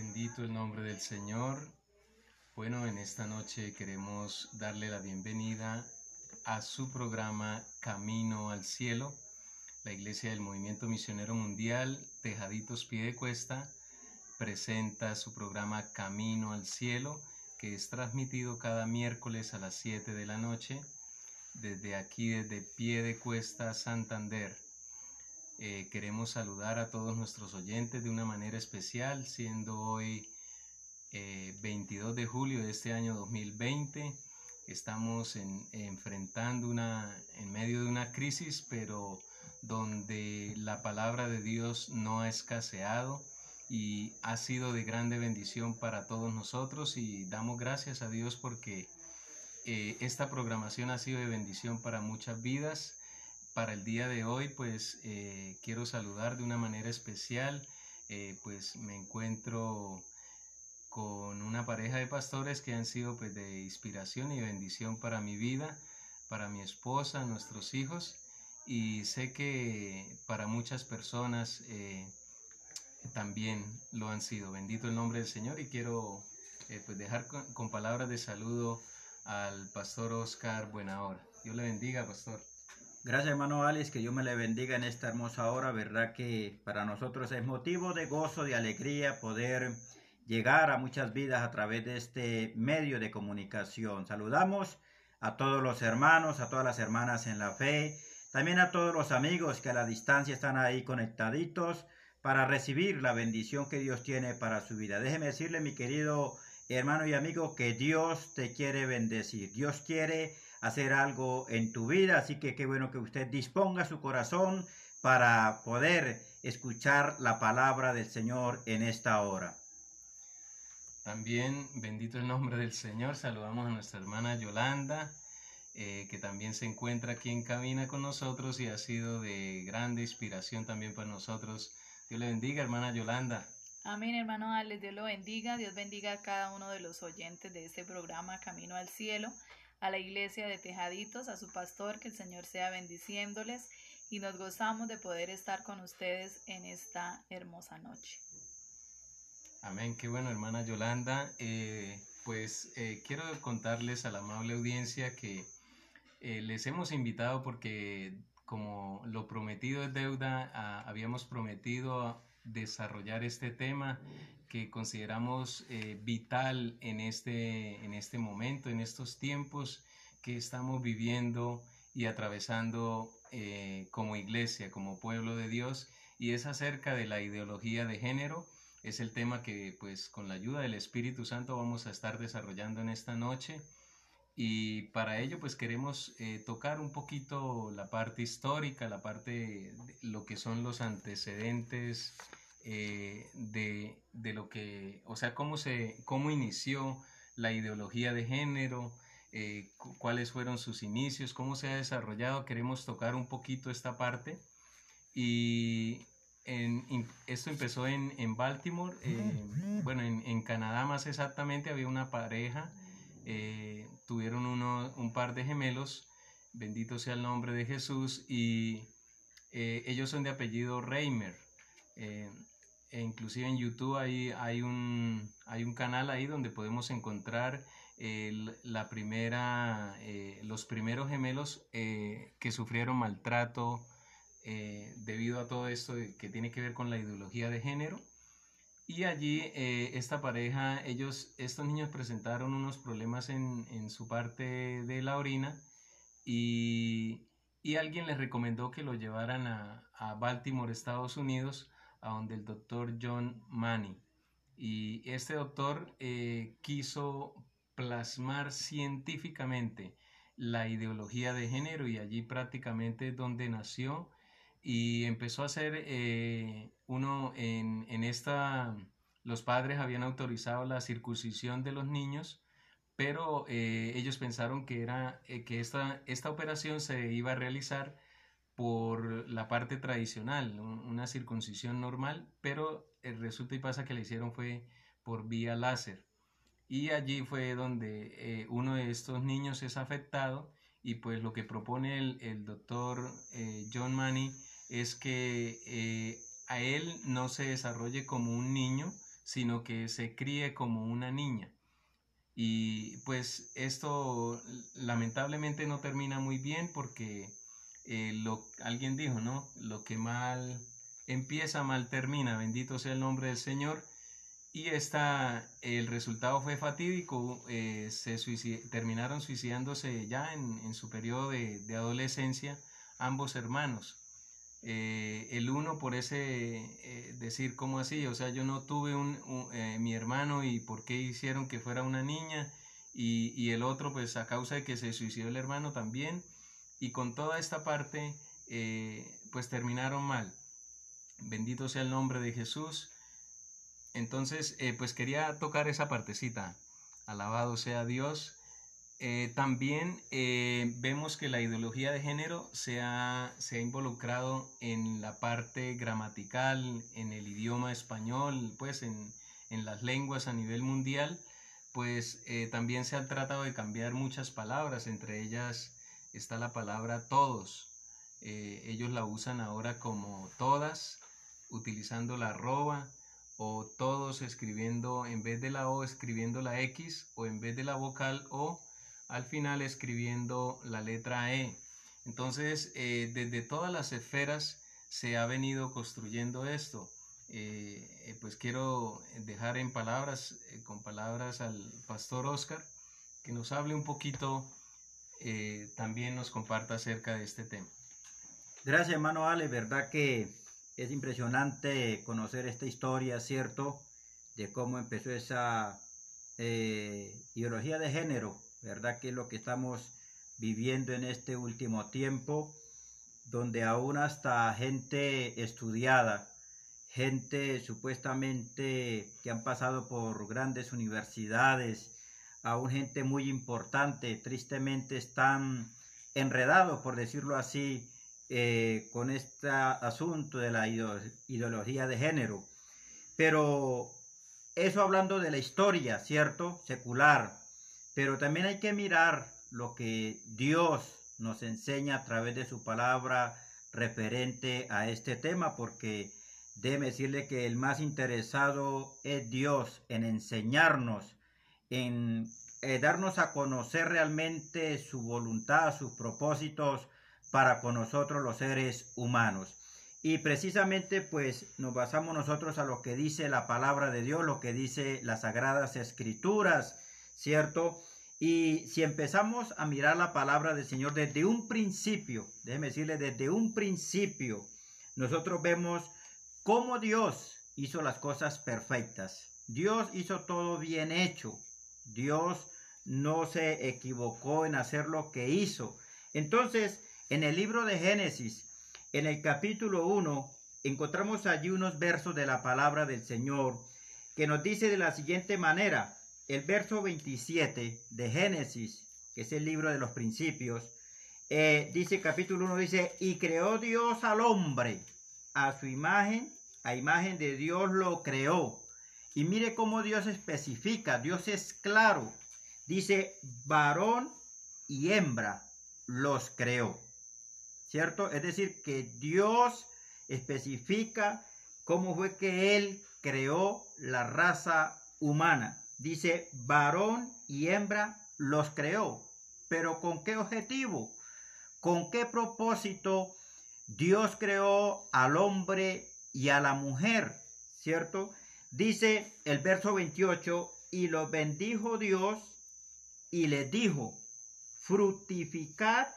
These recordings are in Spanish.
Bendito el nombre del Señor. Bueno, en esta noche queremos darle la bienvenida a su programa Camino al Cielo. La Iglesia del Movimiento Misionero Mundial, Tejaditos Pie de Cuesta, presenta su programa Camino al Cielo, que es transmitido cada miércoles a las 7 de la noche, desde aquí, desde Pie de Cuesta, Santander. Eh, queremos saludar a todos nuestros oyentes de una manera especial, siendo hoy 22 eh, de julio de este año 2020. Estamos enfrentando una, en medio de una crisis, pero donde la palabra de Dios no ha escaseado y ha sido de grande bendición para todos nosotros y damos gracias a Dios porque eh, esta programación ha sido de bendición para muchas vidas para el día de hoy, pues eh, quiero saludar de una manera especial, eh, pues me encuentro con una pareja de pastores que han sido pues de inspiración y bendición para mi vida, para mi esposa, nuestros hijos, y sé que para muchas personas eh, también lo han sido. Bendito el nombre del Señor y quiero pues dejar con, con palabras de saludo al pastor Oscar Buenahora. Dios le bendiga, pastor. Gracias hermano Alex, que Dios me le bendiga en esta hermosa hora, verdad que para nosotros es motivo de gozo, de alegría poder llegar a muchas vidas a través de este medio de comunicación. Saludamos a todos los hermanos, a todas las hermanas en la fe, también a todos los amigos que a la distancia están ahí conectaditos para recibir la bendición que Dios tiene para su vida. Déjeme decirle, mi querido hermano y amigo, que Dios te quiere bendecir. Dios quiere hacer algo en tu vida, así que qué bueno que usted disponga su corazón para poder escuchar la palabra del Señor en esta hora. También, bendito el nombre del Señor, saludamos a nuestra hermana Yolanda, eh, que también se encuentra aquí en cabina con nosotros y ha sido de grande inspiración también para nosotros. Dios le bendiga, hermana Yolanda. Amén, hermano Alex, Dios lo bendiga, Dios bendiga a cada uno de los oyentes de este programa Camino al Cielo a la iglesia de Tejaditos, a su pastor, que el Señor sea bendiciéndoles y nos gozamos de poder estar con ustedes en esta hermosa noche. Amén, qué bueno hermana Yolanda. Eh, pues eh, quiero contarles a la amable audiencia que eh, les hemos invitado porque como lo prometido es deuda, ah, habíamos prometido desarrollar este tema que consideramos eh, vital en este, en este momento, en estos tiempos que estamos viviendo y atravesando eh, como iglesia, como pueblo de Dios, y es acerca de la ideología de género. Es el tema que pues con la ayuda del Espíritu Santo vamos a estar desarrollando en esta noche. Y para ello pues queremos eh, tocar un poquito la parte histórica, la parte de lo que son los antecedentes eh, de, de, lo que, o sea, cómo, se, cómo inició la ideología de género, eh, cuáles fueron sus inicios, cómo se ha desarrollado. Queremos tocar un poquito esta parte. Y en, esto empezó en, en Baltimore, eh, bueno, en, en, Canadá más exactamente había una pareja, tuvieron uno, un par de gemelos, bendito sea el nombre de Jesús, y ellos son de apellido Reimer. E inclusive en YouTube hay, hay, un, hay un canal ahí donde podemos encontrar la primera, eh, los primeros gemelos eh, que sufrieron maltrato eh, debido a todo esto que tiene que ver con la ideología de género. Y allí esta pareja, ellos, estos niños presentaron unos problemas en, en su parte de la orina y, y, alguien les recomendó que lo llevaran a, a Baltimore, Estados Unidos, a donde el doctor John Manny. Y este doctor eh, quiso plasmar científicamente la ideología de género y allí prácticamente es donde nació y empezó a hacer eh, uno en, en, esta, los padres habían autorizado la circuncisión de los niños, pero eh, ellos pensaron que, era, que esta, esta operación se iba a realizar por la parte tradicional, una circuncisión normal, pero el resulta y pasa que le hicieron fue por vía láser. Y allí fue donde eh, uno de estos niños es afectado y pues lo que propone el, doctor eh, John Manny es que eh, a él no se desarrolle como un niño, sino que se críe como una niña. Y pues esto lamentablemente no termina muy bien porque eh, lo, alguien dijo, ¿no? Lo que mal empieza, mal termina, bendito sea el nombre del Señor. Y esta, el resultado fue fatídico, eh, se terminaron suicidándose ya en, su periodo de, adolescencia ambos hermanos. Eh, el uno por ese decir, ¿cómo así? O sea, yo no tuve un, mi hermano y por qué hicieron que fuera una niña. Y, y, el otro, pues a causa de que se suicidó el hermano también y con toda esta parte eh, pues terminaron mal. Bendito sea el nombre de Jesús. Entonces eh, pues quería tocar esa partecita. Alabado sea Dios. Eh, también vemos que la ideología de género se ha, se ha, involucrado en la parte gramatical, en el idioma español, pues en, en las lenguas a nivel mundial, pues también se ha tratado de cambiar muchas palabras, entre ellas está la palabra todos. Eh, ellos la usan ahora como todas, utilizando la arroba, o todos escribiendo, en vez de la O escribiendo la X, o en vez de la vocal O, al final escribiendo la letra E. Entonces, eh, desde todas las esferas se ha venido construyendo esto. Eh, pues quiero dejar en palabras, con palabras al pastor Oscar, que nos hable un poquito eh, también nos comparta acerca de este tema. Gracias, hermano Ale. Verdad que es impresionante conocer esta historia, ¿cierto? De cómo empezó esa eh, ideología de género, ¿verdad? Que es lo que estamos viviendo en este último tiempo, donde aún hasta gente estudiada, gente supuestamente que han pasado por grandes universidades, aún gente muy importante, tristemente están enredados, por decirlo así, eh, con este asunto de la ideología de género. Pero eso hablando de la historia, ¿cierto? Secular. Pero también hay que mirar lo que Dios nos enseña a través de su palabra referente a este tema, porque déjeme decirle que el más interesado es Dios en enseñarnos en eh, darnos a conocer realmente su voluntad, sus propósitos para con nosotros los seres humanos. Y precisamente pues nos basamos nosotros a lo que dice la palabra de Dios, lo que dice las sagradas escrituras, ¿cierto? Y si empezamos a mirar la palabra del Señor desde un principio, déjeme decirle, desde un principio, nosotros vemos cómo Dios hizo las cosas perfectas. Dios hizo todo bien hecho. Dios no se equivocó en hacer lo que hizo. Entonces, en el libro de Génesis, en el capítulo 1, encontramos allí unos versos de la palabra del Señor que nos dice de la siguiente manera, el verso 27 de Génesis, que es el libro de los principios, eh, dice capítulo 1, dice, y creó Dios al hombre. A su imagen, a imagen de Dios lo creó y mire cómo Dios especifica, Dios es claro. Dice, varón y hembra los creó. ¿Cierto? Es decir, que Dios especifica cómo fue que Él creó la raza humana. Dice, varón y hembra los creó. Pero ¿con qué objetivo? ¿Con qué propósito Dios creó al hombre y a la mujer? ¿Cierto? Dice el verso 28, y lo bendijo Dios y le dijo, fructificad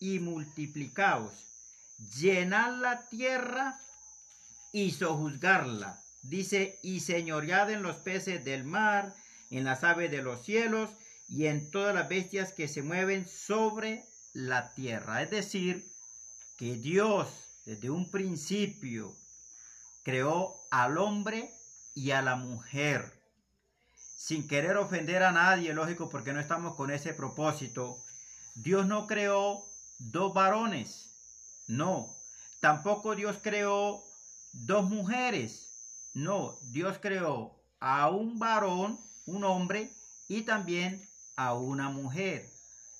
y multiplicaos, llenad la tierra y sojuzgarla. Dice, y señoread en los peces del mar, en las aves de los cielos y en todas las bestias que se mueven sobre la tierra. Es decir, que Dios desde un principio creó al hombre y a la mujer. Sin querer ofender a nadie, lógico, porque no estamos con ese propósito. Dios no creó dos varones. No. Tampoco Dios creó dos mujeres. No. Dios creó a un varón, un hombre, y también a una mujer.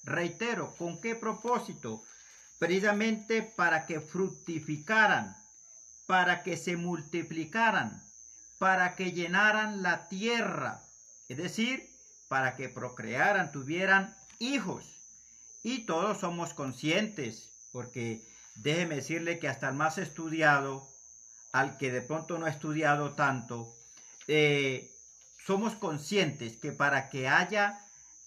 Reitero, ¿con qué propósito? Precisamente para que fructificaran, para que se multiplicaran, para que llenaran la tierra, es decir, para que procrearan, tuvieran hijos. Y todos somos conscientes, porque déjeme decirle que hasta el más estudiado, al que de pronto no ha estudiado tanto, eh, somos conscientes que para que haya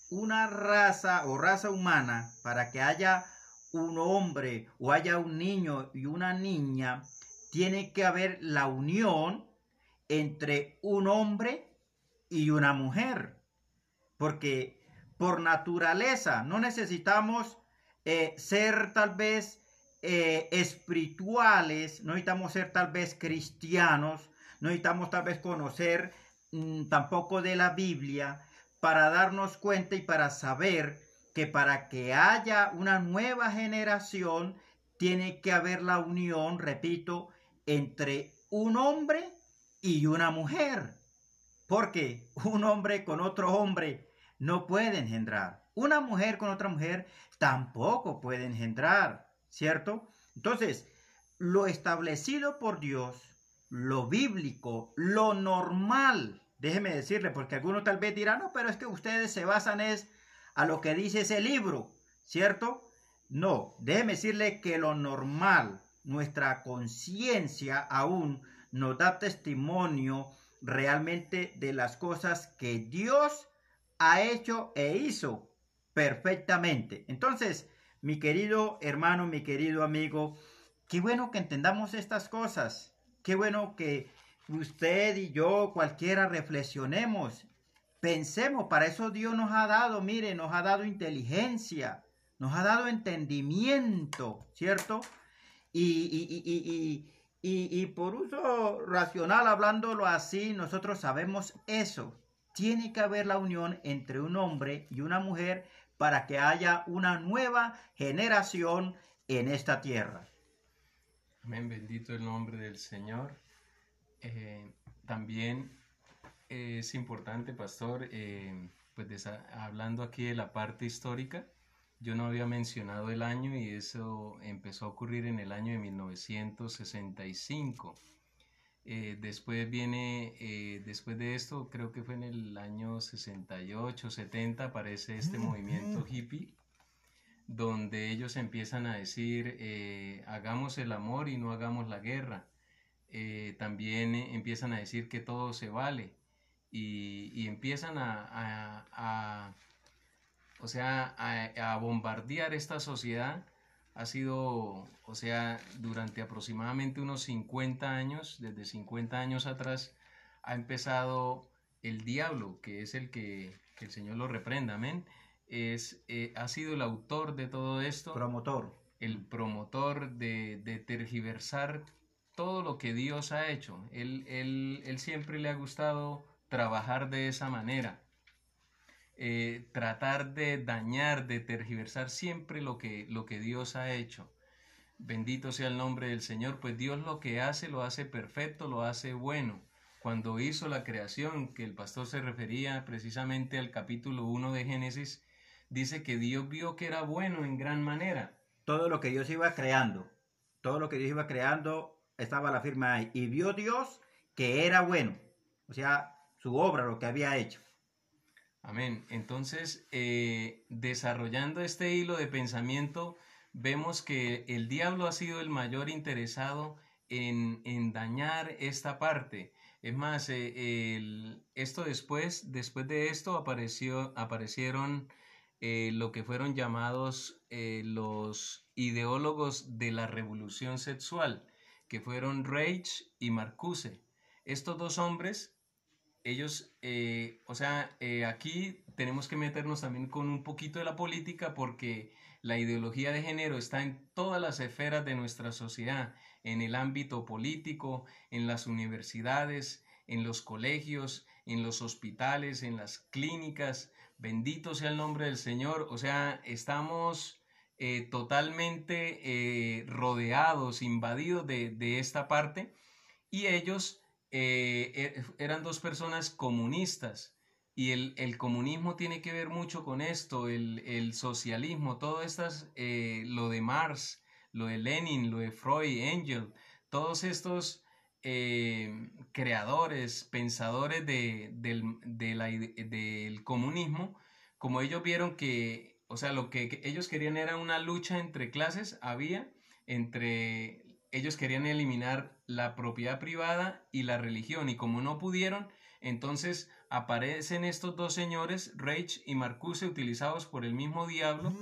una raza o raza humana, para que haya un hombre o haya un niño y una niña, tiene que haber la unión entre un hombre y una mujer. Porque por naturaleza no necesitamos eh, ser tal vez eh, espirituales, no necesitamos ser tal vez cristianos, no necesitamos tal vez conocer mm, tampoco de la Biblia para darnos cuenta y para saber que para que haya una nueva generación tiene que haber la unión, repito, entre un hombre y una mujer. Porque un hombre con otro hombre no puede engendrar. Una mujer con otra mujer tampoco puede engendrar, ¿cierto? Entonces, lo establecido por Dios, lo bíblico, lo normal, déjeme decirle, porque algunos tal vez dirán, no, pero es que ustedes se basan es a lo que dice ese libro, ¿cierto? No, déjeme decirle que lo normal, nuestra conciencia aún nos da testimonio realmente de las cosas que Dios ha hecho e hizo perfectamente. Entonces, mi querido hermano, mi querido amigo, qué bueno que entendamos estas cosas. Qué bueno que usted y yo, cualquiera, reflexionemos. Pensemos, para eso Dios nos ha dado, mire, nos ha dado inteligencia, nos ha dado entendimiento, ¿cierto? Y, y, y, y, por uso racional, hablándolo así, nosotros sabemos eso. Tiene que haber la unión entre un hombre y una mujer para que haya una nueva generación en esta tierra. Amén, bendito el nombre del Señor. Eh, también es importante, pastor, eh, pues hablando aquí de la parte histórica, yo no había mencionado el año y eso empezó a ocurrir en el año de 1965. Eh, después viene, eh, después de esto, creo que fue en el año 68, 70, aparece este movimiento hippie, donde ellos empiezan a decir, eh, hagamos el amor y no hagamos la guerra. también empiezan a decir que todo se vale y, empiezan a o sea, a, bombardear esta sociedad ha sido, o sea, durante aproximadamente unos 50 años, desde 50 años atrás, ha empezado el diablo, que es el que, el Señor lo reprenda, amén, es, eh, ha sido el autor de todo esto. Promotor. El promotor de, de tergiversar todo lo que Dios ha hecho. Él, él, él siempre le ha gustado trabajar de esa manera. Eh, tratar de dañar, de tergiversar siempre lo que, lo que Dios ha hecho. Bendito sea el nombre del Señor, pues Dios lo que hace lo hace perfecto, lo hace bueno. Cuando hizo la creación, que el pastor se refería precisamente al capítulo 1 de Génesis, dice que Dios vio que era bueno en gran manera. Todo lo que Dios iba creando, todo lo que Dios iba creando, estaba la firma ahí. Y vio Dios que era bueno, o sea, su obra, lo que había hecho. Amén. Entonces, eh, desarrollando este hilo de pensamiento, vemos que el diablo ha sido el mayor interesado en, dañar esta parte. Es más, eh, esto después, después de esto apareció, aparecieron eh, lo que fueron llamados los ideólogos de la revolución sexual, que fueron Reich y Marcuse. Estos dos hombres ellos, eh, o sea, eh, aquí tenemos que meternos también con un poquito de la política porque la ideología de género está en todas las esferas de nuestra sociedad, en el ámbito político, en las universidades, en los colegios, en los hospitales, en las clínicas. Bendito sea el nombre del Señor. O sea, estamos eh, totalmente rodeados, invadidos de, de esta parte y ellos eh, e, eran dos personas comunistas y el, comunismo tiene que ver mucho con esto, el, socialismo, todo estas, eh, lo de Marx, lo de Lenin, lo de Freud, Engel, todos estos eh, creadores, pensadores de, del, del comunismo, como ellos vieron que, o sea, lo que ellos querían era una lucha entre clases, había entre, ellos querían eliminar la propiedad privada y la religión, y como no pudieron, entonces aparecen estos dos señores, Reich y Marcuse, utilizados por el mismo diablo,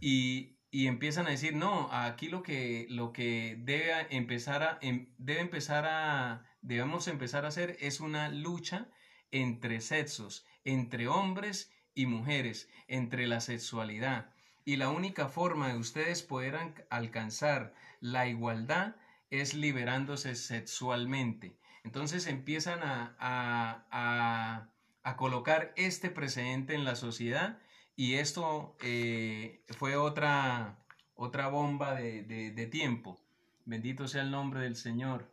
y, empiezan a decir, no, aquí lo que, lo que debe empezar a, em, debe empezar a, debemos empezar a hacer es una lucha entre sexos, entre hombres y mujeres, entre la sexualidad. Y la única forma de ustedes poder alcanzar la igualdad es liberándose sexualmente. Entonces empiezan a, colocar este precedente en la sociedad y esto eh, fue otra, otra bomba de, de tiempo. Bendito sea el nombre del Señor.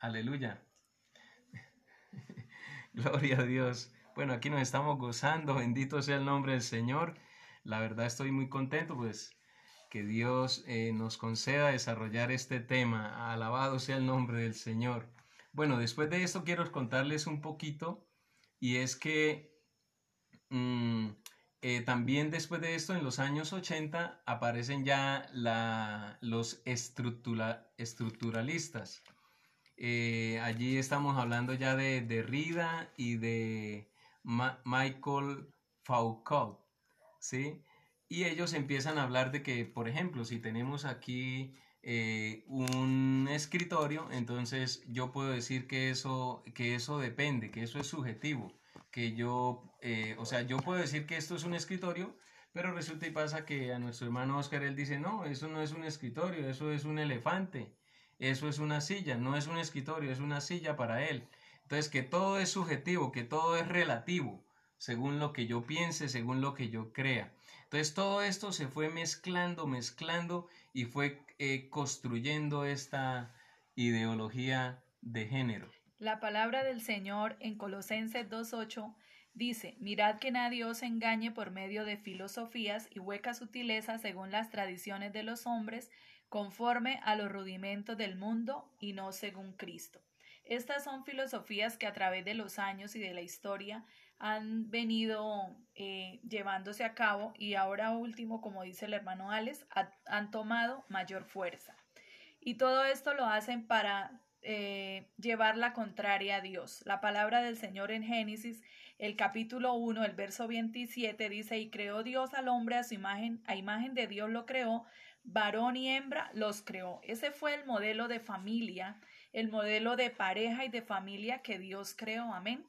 Aleluya. Gloria a Dios. Bueno, aquí nos estamos gozando. Bendito sea el nombre del Señor. La verdad estoy muy contento, pues que Dios eh, nos conceda desarrollar este tema. Alabado sea el nombre del Señor. Bueno, después de esto quiero contarles un poquito y es que mm, eh, también después de esto, en los años 80, aparecen ya la, los estructuralistas. Eh, allí estamos hablando ya de Derrida y de Michael Foucault, ¿sí? Y ellos empiezan a hablar de que, por ejemplo, si tenemos aquí eh, un escritorio, entonces yo puedo decir que eso, que eso depende, que eso es subjetivo, que yo, eh, o sea, yo puedo decir que esto es un escritorio, pero resulta y pasa que a nuestro hermano Oscar él dice, no, eso no es un escritorio, eso es un elefante, eso es una silla, no es un escritorio, es una silla para él. Entonces, que todo es subjetivo, que todo es relativo, según lo que yo piense, según lo que yo crea. Entonces, todo esto se fue mezclando, mezclando y fue eh, construyendo esta ideología de género. La palabra del Señor en Colosenses 2.8 dice, mirad que nadie os engañe por medio de filosofías y huecas sutilezas según las tradiciones de los hombres, conforme a los rudimentos del mundo y no según Cristo. Estas son filosofías que a través de los años y de la historia han venido eh, llevándose a cabo y ahora último, como dice el hermano Alex, han tomado mayor fuerza. Y todo esto lo hacen para eh, llevar la contraria a Dios. La palabra del Señor en Génesis, el capítulo 1, el verso 27 dice, y creó Dios al hombre a su imagen, a imagen de Dios lo creó, varón y hembra los creó. Ese fue el modelo de familia, el modelo de pareja y de familia que Dios creó. Amén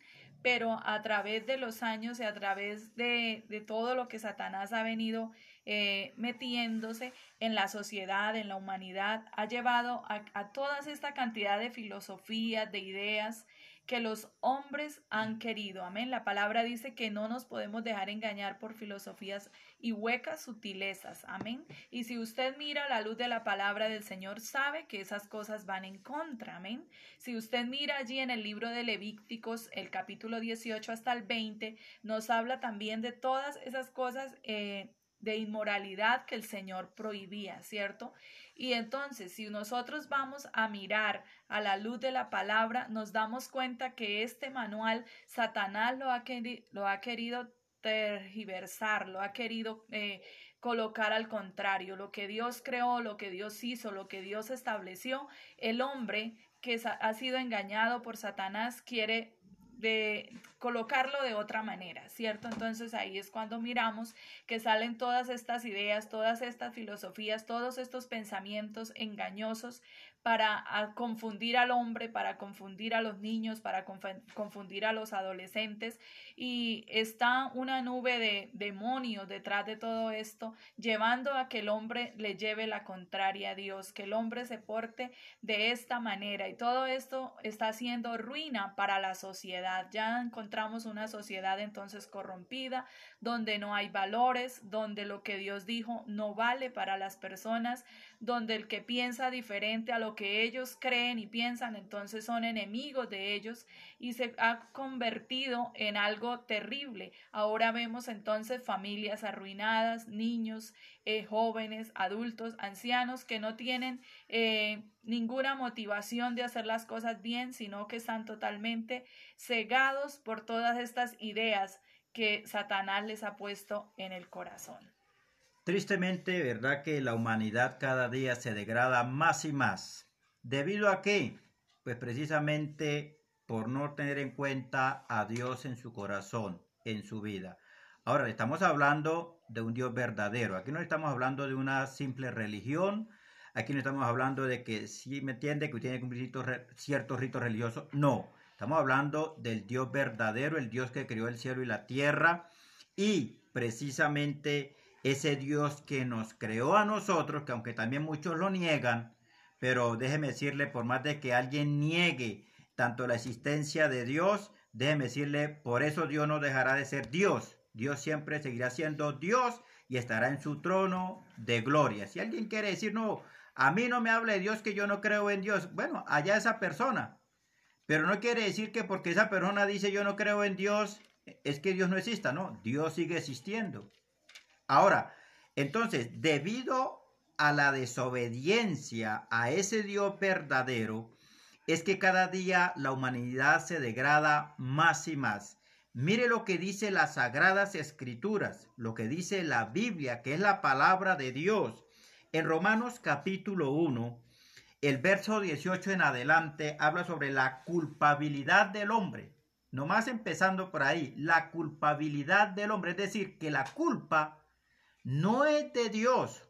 pero a través de los años y a través de, todo lo que Satanás ha venido eh, metiéndose en la sociedad, en la humanidad, ha llevado a, a toda esta cantidad de filosofías, de ideas, que los hombres han querido. Amén. La palabra dice que no nos podemos dejar engañar por filosofías y huecas sutilezas. Amén. Y si usted mira la luz de la palabra del Señor, sabe que esas cosas van en contra. Amén. Si usted mira allí en el libro de Levíticos, el capítulo 18 hasta el 20, nos habla también de todas esas cosas. Eh, de inmoralidad que el Señor prohibía, ¿cierto? Y entonces, si nosotros vamos a mirar a la luz de la palabra, nos damos cuenta que este manual Satanás lo ha, lo ha querido tergiversar, lo ha querido eh, colocar al contrario. Lo que Dios creó, lo que Dios hizo, lo que Dios estableció, el hombre que ha sido engañado por Satanás quiere de colocarlo de otra manera, ¿cierto? Entonces ahí es cuando miramos que salen todas estas ideas, todas estas filosofías, todos estos pensamientos engañosos para confundir al hombre, para confundir a los niños, para confundir a los adolescentes. Y está una nube de demonios detrás de todo esto, llevando a que el hombre le lleve la contraria a Dios, que el hombre se porte de esta manera. Y todo esto está haciendo ruina para la sociedad. Ya encontramos una sociedad entonces corrompida, donde no hay valores, donde lo que Dios dijo no vale para las personas, donde el que piensa diferente a lo que ellos creen y piensan, entonces son enemigos de ellos y se ha convertido en algo terrible. Ahora vemos entonces familias arruinadas, niños, eh, jóvenes, adultos, ancianos que no tienen eh, ninguna motivación de hacer las cosas bien, sino que están totalmente cegados por todas estas ideas que Satanás les ha puesto en el corazón. Tristemente, ¿verdad que la humanidad cada día se degrada más y más? ¿Debido a qué? Pues precisamente por no tener en cuenta a Dios en su corazón, en su vida. Ahora, estamos hablando de un Dios verdadero. Aquí no estamos hablando de una simple religión. Aquí no estamos hablando de que, si me entiende, que tiene que cumplir ciertos ritos religiosos. No, estamos hablando del Dios verdadero, el Dios que creó el cielo y la tierra. Y precisamente ese Dios que nos creó a nosotros, que aunque también muchos lo niegan, pero déjeme decirle, por más de que alguien niegue tanto la existencia de Dios, déjeme decirle, por eso Dios no dejará de ser Dios. Dios siempre seguirá siendo Dios y estará en su trono de gloria. Si alguien quiere decir, no, a mí no me hable de Dios que yo no creo en Dios, bueno, allá esa persona. Pero no quiere decir que porque esa persona dice yo no creo en Dios, es que Dios no exista, no, Dios sigue existiendo. Ahora, entonces, debido a la desobediencia a ese Dios verdadero, es que cada día la humanidad se degrada más y más. Mire lo que dice las sagradas escrituras, lo que dice la Biblia, que es la palabra de Dios. En Romanos capítulo 1, el verso 18 en adelante habla sobre la culpabilidad del hombre. Nomás empezando por ahí, la culpabilidad del hombre, es decir, que la culpa no es de Dios.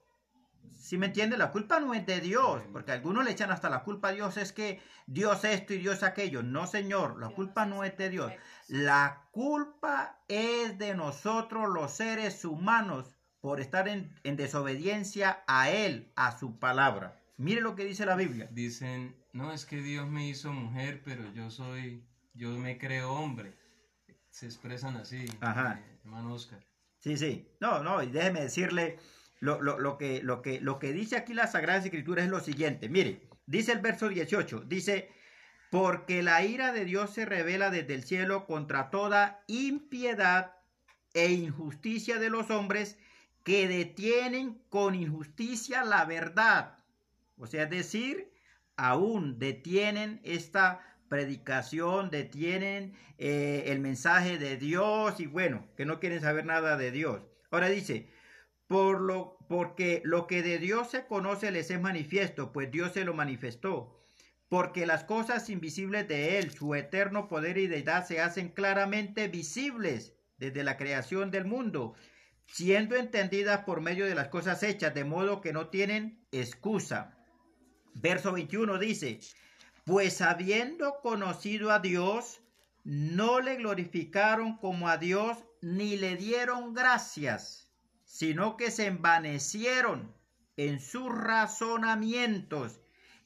Si me entiende, la culpa no es de Dios, porque algunos le echan hasta la culpa a Dios, es que Dios esto y Dios aquello. No, Señor, la culpa no es de Dios. La culpa es de nosotros los seres humanos por estar en, en desobediencia a Él, a su palabra. Mire lo que dice la Biblia. Dicen, no, es que Dios me hizo mujer, pero yo soy, yo me creo hombre. Se expresan así, Ajá. Eh, hermano Oscar. Sí, sí. No, no, y déjeme decirle, lo, lo, que, lo, que, lo que dice aquí la Sagrada Escritura es lo siguiente. Mire, dice el verso 18, dice, porque la ira de Dios se revela desde el cielo contra toda impiedad e injusticia de los hombres que detienen con injusticia la verdad. O sea, es decir, aún detienen esta predicación, detienen eh, el mensaje de Dios y bueno, que no quieren saber nada de Dios. Ahora dice, por lo, porque lo que de Dios se conoce les es manifiesto, pues Dios se lo manifestó. Porque las cosas invisibles de Él, su eterno poder y deidad, se hacen claramente visibles desde la creación del mundo, siendo entendidas por medio de las cosas hechas, de modo que no tienen excusa. Verso 21 dice, pues habiendo conocido a Dios, no le glorificaron como a Dios ni le dieron gracias, sino que se envanecieron en sus razonamientos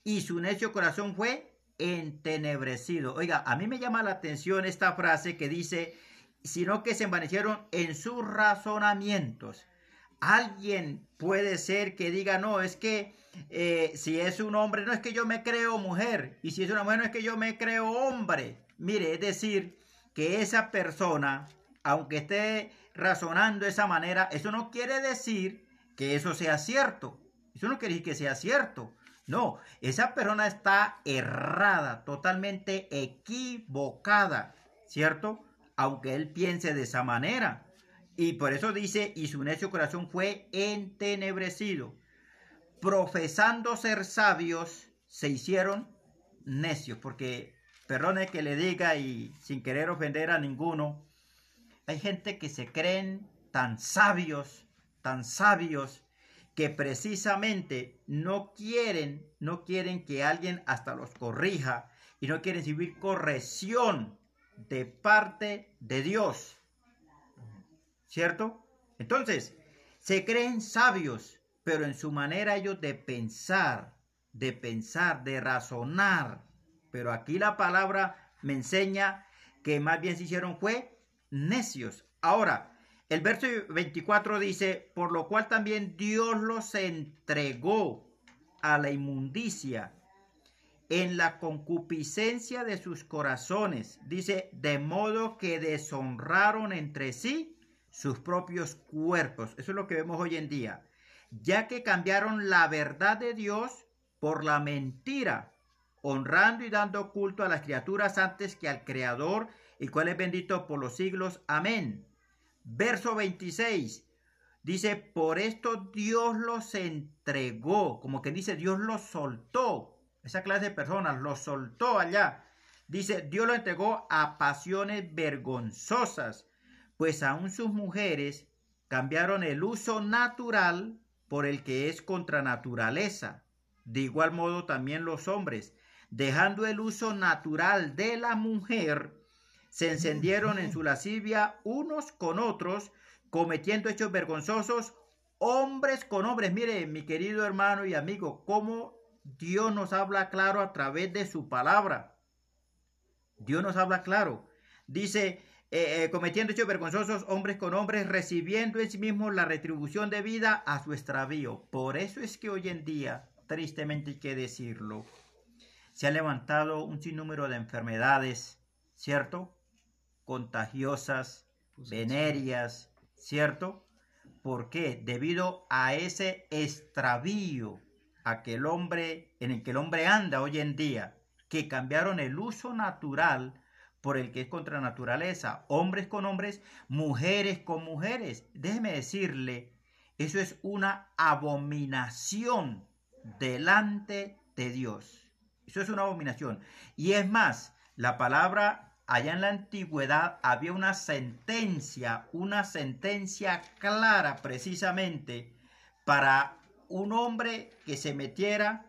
y su necio corazón fue entenebrecido. Oiga, a mí me llama la atención esta frase que dice, sino que se envanecieron en sus razonamientos. Alguien puede ser que diga, no, es que eh, si es un hombre, no es que yo me creo mujer, y si es una mujer, no es que yo me creo hombre. Mire, es decir, que esa persona, aunque esté razonando de esa manera, eso no quiere decir que eso sea cierto. Eso no quiere decir que sea cierto. No, esa persona está errada, totalmente equivocada, ¿cierto? Aunque él piense de esa manera. Y por eso dice, y su necio corazón fue entenebrecido profesando ser sabios, se hicieron necios, porque, perdone que le diga y sin querer ofender a ninguno, hay gente que se creen tan sabios, tan sabios, que precisamente no quieren, no quieren que alguien hasta los corrija y no quieren recibir corrección de parte de Dios. ¿Cierto? Entonces, se creen sabios, pero en su manera ellos de pensar, de pensar, de razonar. Pero aquí la palabra me enseña que más bien se hicieron fue necios. Ahora, el verso 24 dice, por lo cual también Dios los entregó a la inmundicia en la concupiscencia de sus corazones. Dice, de modo que deshonraron entre sí sus propios cuerpos. Eso es lo que vemos hoy en día. Ya que cambiaron la verdad de Dios por la mentira, honrando y dando culto a las criaturas antes que al Creador, el cual es bendito por los siglos. Amén. Verso 26. Dice, por esto Dios los entregó, como que dice, Dios los soltó. Esa clase de personas los soltó allá. Dice, Dios los entregó a pasiones vergonzosas, pues aún sus mujeres cambiaron el uso natural por el que es contra naturaleza. De igual modo también los hombres, dejando el uso natural de la mujer, se encendieron en su lascivia unos con otros, cometiendo hechos vergonzosos, hombres con hombres. Mire, mi querido hermano y amigo, cómo Dios nos habla claro a través de su palabra. Dios nos habla claro. Dice, eh, eh, cometiendo hechos vergonzosos, hombres con hombres, recibiendo en sí mismos la retribución de vida a su extravío. Por eso es que hoy en día, tristemente hay que decirlo, se ha levantado un sinnúmero de enfermedades, ¿cierto? Contagiosas, venerias, ¿cierto? ¿Por qué? Debido a ese extravío aquel hombre en el que el hombre anda hoy en día, que cambiaron el uso natural por el que es contra naturaleza, hombres con hombres, mujeres con mujeres. Déjeme decirle, eso es una abominación delante de Dios. Eso es una abominación. Y es más, la palabra allá en la antigüedad había una sentencia, una sentencia clara precisamente para un hombre que se metiera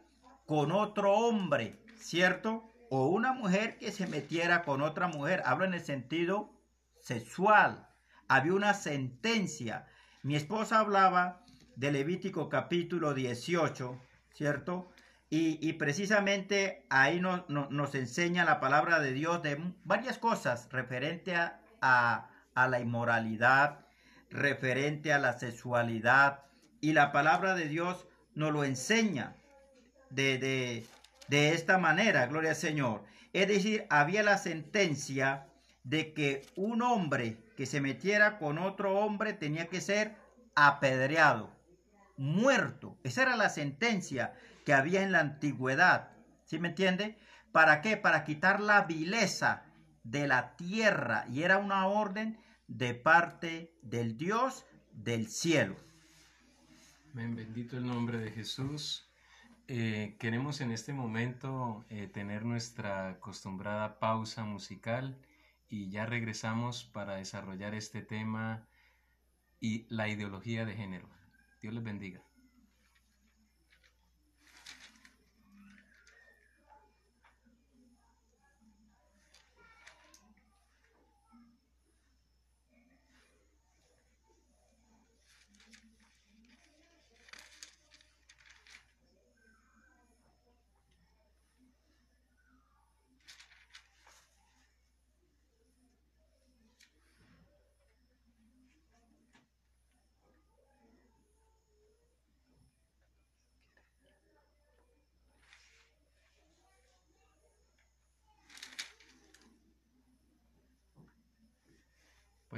con otro hombre, ¿cierto? O una mujer que se metiera con otra mujer. Hablo en el sentido sexual. Había una sentencia. Mi esposa hablaba de Levítico capítulo 18, ¿cierto? Y, precisamente ahí nos enseña la palabra de Dios de varias cosas referente a, a, la inmoralidad, referente a la sexualidad. Y la palabra de Dios nos lo enseña de, de esta manera, gloria al Señor. Es decir, había la sentencia de que un hombre que se metiera con otro hombre tenía que ser apedreado, muerto. Esa era la sentencia que había en la antigüedad. ¿Sí me entiende? ¿Para qué? Para quitar la vileza de la tierra. Y era una orden de parte del Dios del cielo. Bendito el nombre de Jesús. Eh, queremos en este momento eh, tener nuestra acostumbrada pausa musical y ya regresamos para desarrollar este tema y la ideología de género. Dios les bendiga.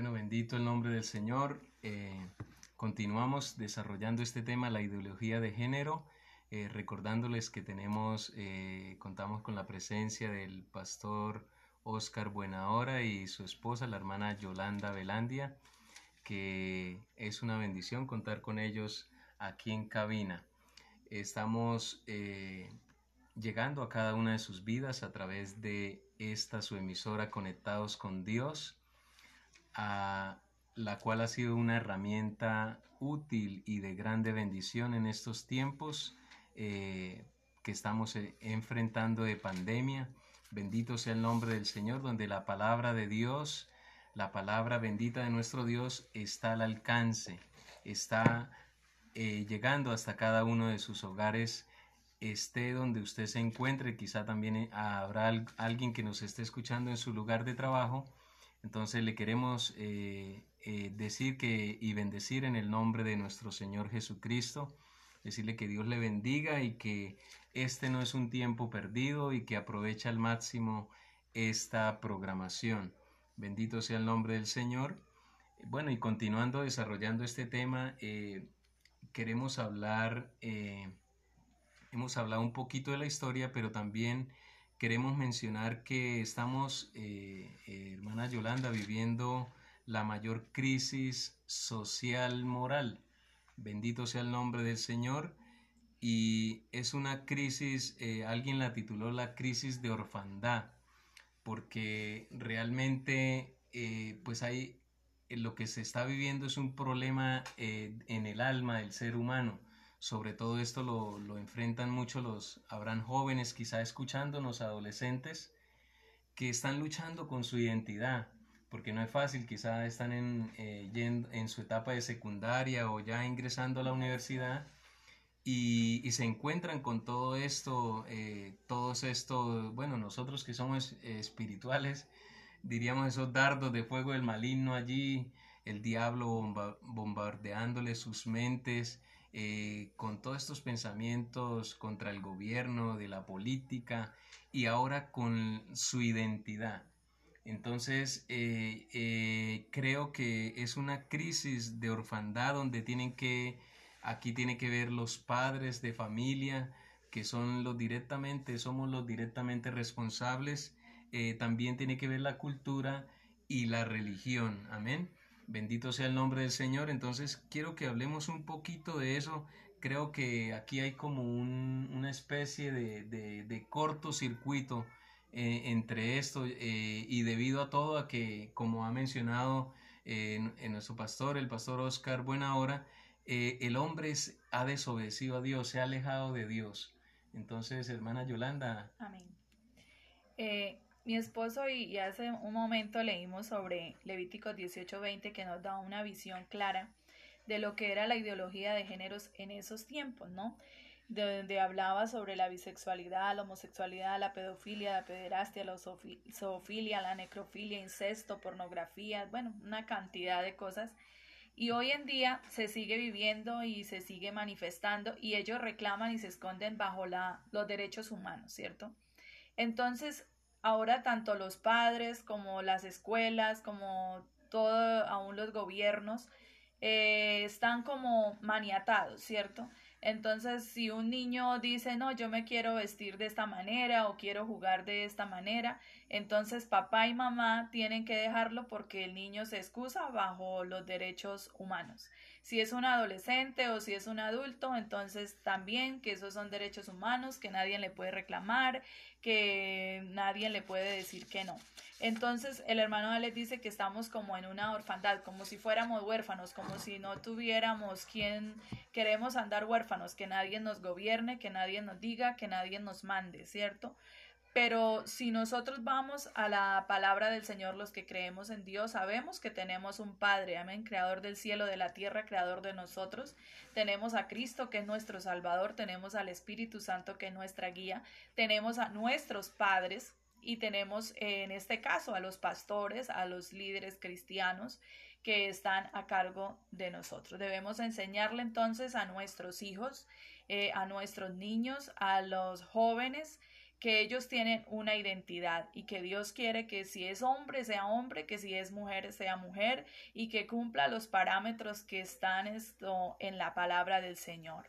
Bueno, bendito el nombre del Señor. Eh, continuamos desarrollando este tema, la ideología de género, eh, recordándoles que tenemos, eh, contamos con la presencia del pastor Oscar Buenahora y su esposa, la hermana Yolanda Velandia, que es una bendición contar con ellos aquí en cabina. Estamos llegando a cada una de sus vidas a través de esta su emisora Conectados con Dios la cual ha sido una herramienta útil y de grande bendición en estos tiempos eh, que estamos eh, enfrentando de pandemia. Bendito sea el nombre del Señor, donde la palabra de Dios, la palabra bendita de nuestro Dios está al alcance, está eh, llegando hasta cada uno de sus hogares, esté donde usted se encuentre, quizá también habrá alguien que nos esté escuchando en su lugar de trabajo entonces le queremos eh, eh, decir que y bendecir en el nombre de nuestro Señor Jesucristo, decirle que Dios le bendiga y que este no es un tiempo perdido y que aprovecha al máximo esta programación. Bendito sea el nombre del Señor. Bueno, y continuando desarrollando este tema, eh, queremos hablar, hemos hablado un poquito de la historia, pero también queremos mencionar que estamos, eh, hermana Yolanda, viviendo la mayor crisis social moral. Bendito sea el nombre del Señor. Y es una crisis, alguien la tituló la crisis de orfandad porque realmente eh, pues hay eh, lo que se está viviendo es un problema eh, en el alma del ser humano. Sobre todo esto lo, lo, enfrentan mucho los, habrán jóvenes quizá escuchándonos, adolescentes, que están luchando con su identidad, porque no es fácil, quizá están en, en su etapa de secundaria o ya ingresando a la universidad y, se encuentran con todo esto, eh, todos estos, bueno, nosotros que somos espirituales, diríamos esos dardos de fuego del maligno allí, el diablo bombardeándole sus mentes eh, con todos estos pensamientos contra el gobierno, de la política y ahora con su identidad. Entonces, eh, creo que es una crisis de orfandad donde tienen que Aquí tiene que ver los padres de familia, que son los directamente, somos los directamente responsables. Eh, también tiene que ver la cultura y la religión. Amén. Bendito sea el nombre del Señor. Entonces quiero que hablemos un poquito de eso. Creo que aquí hay como una especie de, de, cortocircuito eh, entre esto eh, y debido a todo a que, como ha mencionado en nuestro pastor, el pastor Oscar Buenahora, eh, el hombre ha desobedecido a Dios, se ha alejado de Dios. Entonces, hermana Yolanda. Amén. Eh, mi esposo y, hace un momento leímos sobre Levíticos 18:20 que nos da una visión clara de lo que era la ideología de géneros en esos tiempos, ¿no? De donde hablaba sobre la bisexualidad, la homosexualidad, la pedofilia, la pederastia, la zoofilia, la necrofilia, incesto, pornografía, bueno, una cantidad de cosas y hoy en día se sigue viviendo y se sigue manifestando y ellos reclaman y se esconden bajo la, los derechos humanos, ¿cierto? Entonces, ahora tanto los padres como las escuelas, como todo, aún los gobiernos, eh, están como maniatados, ¿cierto? Entonces, si un niño dice, no, yo me quiero vestir de esta manera o quiero jugar de esta manera, entonces papá y mamá tienen que dejarlo porque el niño se excusa bajo los derechos humanos. Si es un adolescente o si es un adulto, entonces también que esos son derechos humanos, que nadie le puede reclamar, que nadie le puede decir que no. Entonces el hermano Alex dice que estamos como en una orfandad, como si fuéramos huérfanos, como si no tuviéramos quien queremos andar huérfanos, que nadie nos gobierne, que nadie nos diga, que nadie nos mande, ¿cierto? Pero si nosotros vamos a la palabra del Señor, los que creemos en Dios, sabemos que tenemos un Padre, amén, creador del cielo, de la tierra, creador de nosotros. Tenemos a Cristo, que es nuestro Salvador, tenemos al Espíritu Santo, que es nuestra guía, tenemos a nuestros padres y tenemos en este caso a los pastores, a los líderes cristianos que están a cargo de nosotros. Debemos enseñarle entonces a nuestros hijos, eh, a nuestros niños, a los jóvenes, que ellos tienen una identidad y que Dios quiere que si es hombre sea hombre, que si es mujer sea mujer y que cumpla los parámetros que están esto en la palabra del Señor,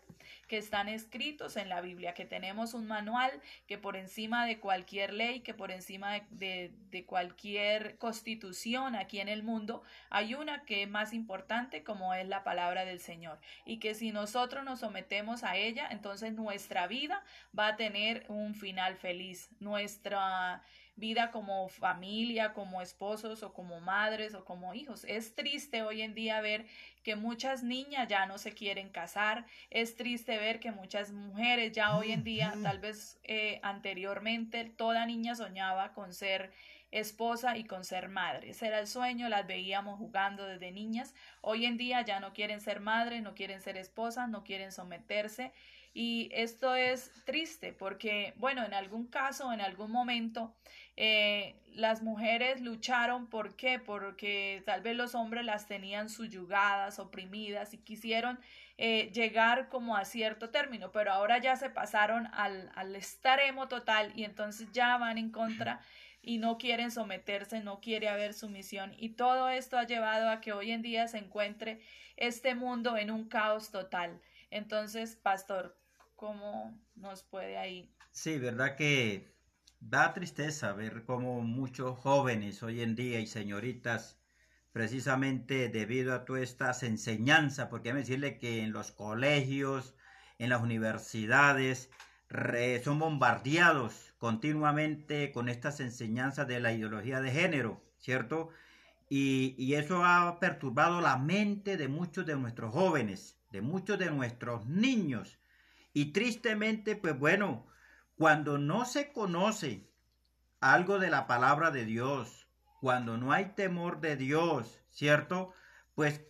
que están escritos en la Biblia, que tenemos un manual que por encima de cualquier ley, que por encima de, de cualquier constitución aquí en el mundo, hay una que es más importante como es la palabra del Señor. Y que si nosotros nos sometemos a ella, entonces nuestra vida va a tener un final feliz, nuestra vida como familia, como esposos o como madres o como hijos. Es triste hoy en día ver que muchas niñas ya no se quieren casar, es triste ver que muchas mujeres ya hoy en día, tal vez eh, anteriormente, toda niña soñaba con ser esposa y con ser madre. Ese era el sueño, las veíamos jugando desde niñas. Hoy en día ya no quieren ser madres, no quieren ser esposas, no quieren someterse Y esto es triste porque, bueno, en algún caso, en algún momento, eh, las mujeres lucharon, ¿por qué? Porque tal vez los hombres las tenían subyugadas, oprimidas y quisieron eh, llegar como a cierto término, pero ahora ya se pasaron al, al extremo total y entonces ya van en contra y no quieren someterse, no quiere haber sumisión y todo esto ha llevado a que hoy en día se encuentre este mundo en un caos total. Entonces, pastor, ¿cómo nos puede ahí? Sí, verdad que da tristeza ver cómo muchos jóvenes hoy en día y señoritas, precisamente debido a todas estas enseñanzas, porque que decirle que en los colegios, en las universidades, son bombardeados continuamente con estas enseñanzas de la ideología de género, ¿cierto? Y, y, eso ha perturbado la mente de muchos de nuestros jóvenes, de muchos de nuestros niños. Y tristemente, pues bueno, cuando no se conoce algo de la palabra de Dios, cuando no hay temor de Dios, ¿cierto? Pues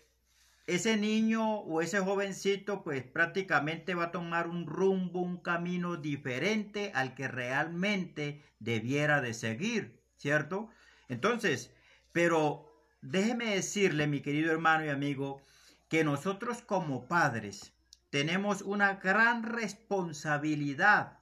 ese niño o ese jovencito pues prácticamente va a tomar un rumbo, un camino diferente al que realmente debiera de seguir, ¿cierto? Entonces, pero déjeme decirle, mi querido hermano y amigo, que nosotros como padres tenemos una gran responsabilidad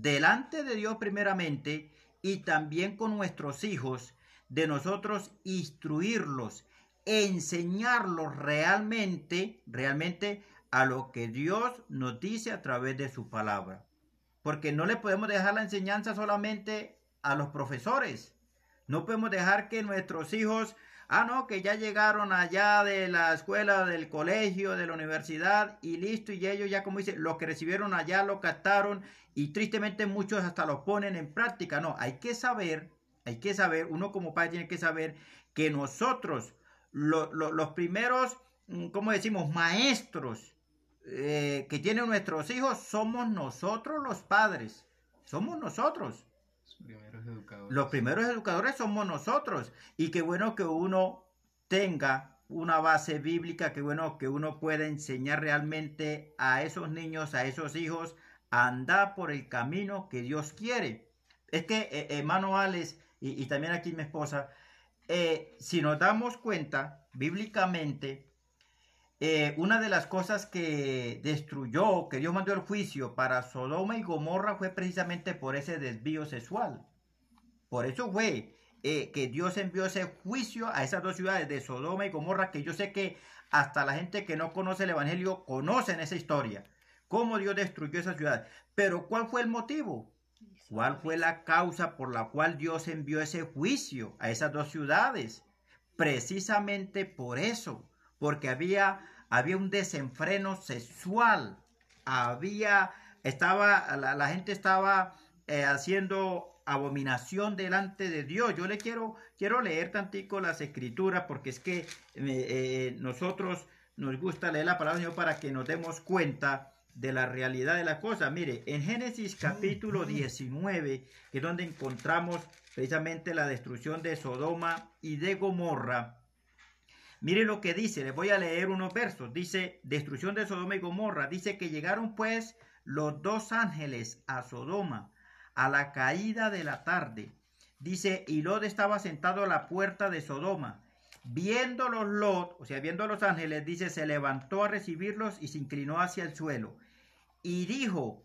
delante de Dios primeramente y también con nuestros hijos de nosotros instruirlos enseñarlos realmente, realmente a lo que Dios nos dice a través de su palabra. Porque no le podemos dejar la enseñanza solamente a los profesores. No podemos dejar que nuestros hijos, ah, no, que ya llegaron allá de la escuela, del colegio, de la universidad y listo, y ellos ya como dice, lo que recibieron allá lo captaron y tristemente muchos hasta lo ponen en práctica. No, hay que saber, hay que saber, uno como padre tiene que saber que nosotros los primeros, mm, ¿cómo decimos?, maestros eh, que tienen nuestros hijos somos nosotros los padres, somos nosotros. Los primeros educadores. somos nosotros. Y qué bueno que uno tenga una base bíblica, qué bueno que uno pueda enseñar realmente a esos niños, a esos hijos, a andar por el camino que Dios quiere. Es que, eh, hermano Alex, y también aquí mi esposa, eh, si nos damos cuenta, bíblicamente, eh, una de las cosas que destruyó, que Dios mandó el juicio para Sodoma y Gomorra fue precisamente por ese desvío sexual. Por eso fue eh, que Dios envió ese juicio a esas dos ciudades de Sodoma y Gomorra, que yo sé que hasta la gente que no conoce el Evangelio conocen esa historia, cómo Dios destruyó esa ciudad. Pero ¿cuál fue el motivo? ¿Cuál fue la causa por la cual Dios envió ese juicio a esas dos ciudades? Precisamente por eso, porque había, había un desenfreno sexual, había, estaba, la, gente estaba eh, haciendo abominación delante de Dios. Yo le quiero, quiero leer tantico las escrituras porque es que eh, nosotros nos gusta leer la palabra de Dios para que nos demos cuenta de la realidad de la cosa. Mire, en Génesis capítulo 19, que es donde encontramos precisamente la destrucción de Sodoma y de Gomorra, mire lo que dice, les voy a leer unos versos. Dice, destrucción de Sodoma y Gomorra. Dice que llegaron pues los dos ángeles a Sodoma a la caída de la tarde. Dice, y Lot estaba sentado a la puerta de Sodoma. Viendo los Lot, o sea, viendo los ángeles, dice, se levantó a recibirlos y se inclinó hacia el suelo y dijo,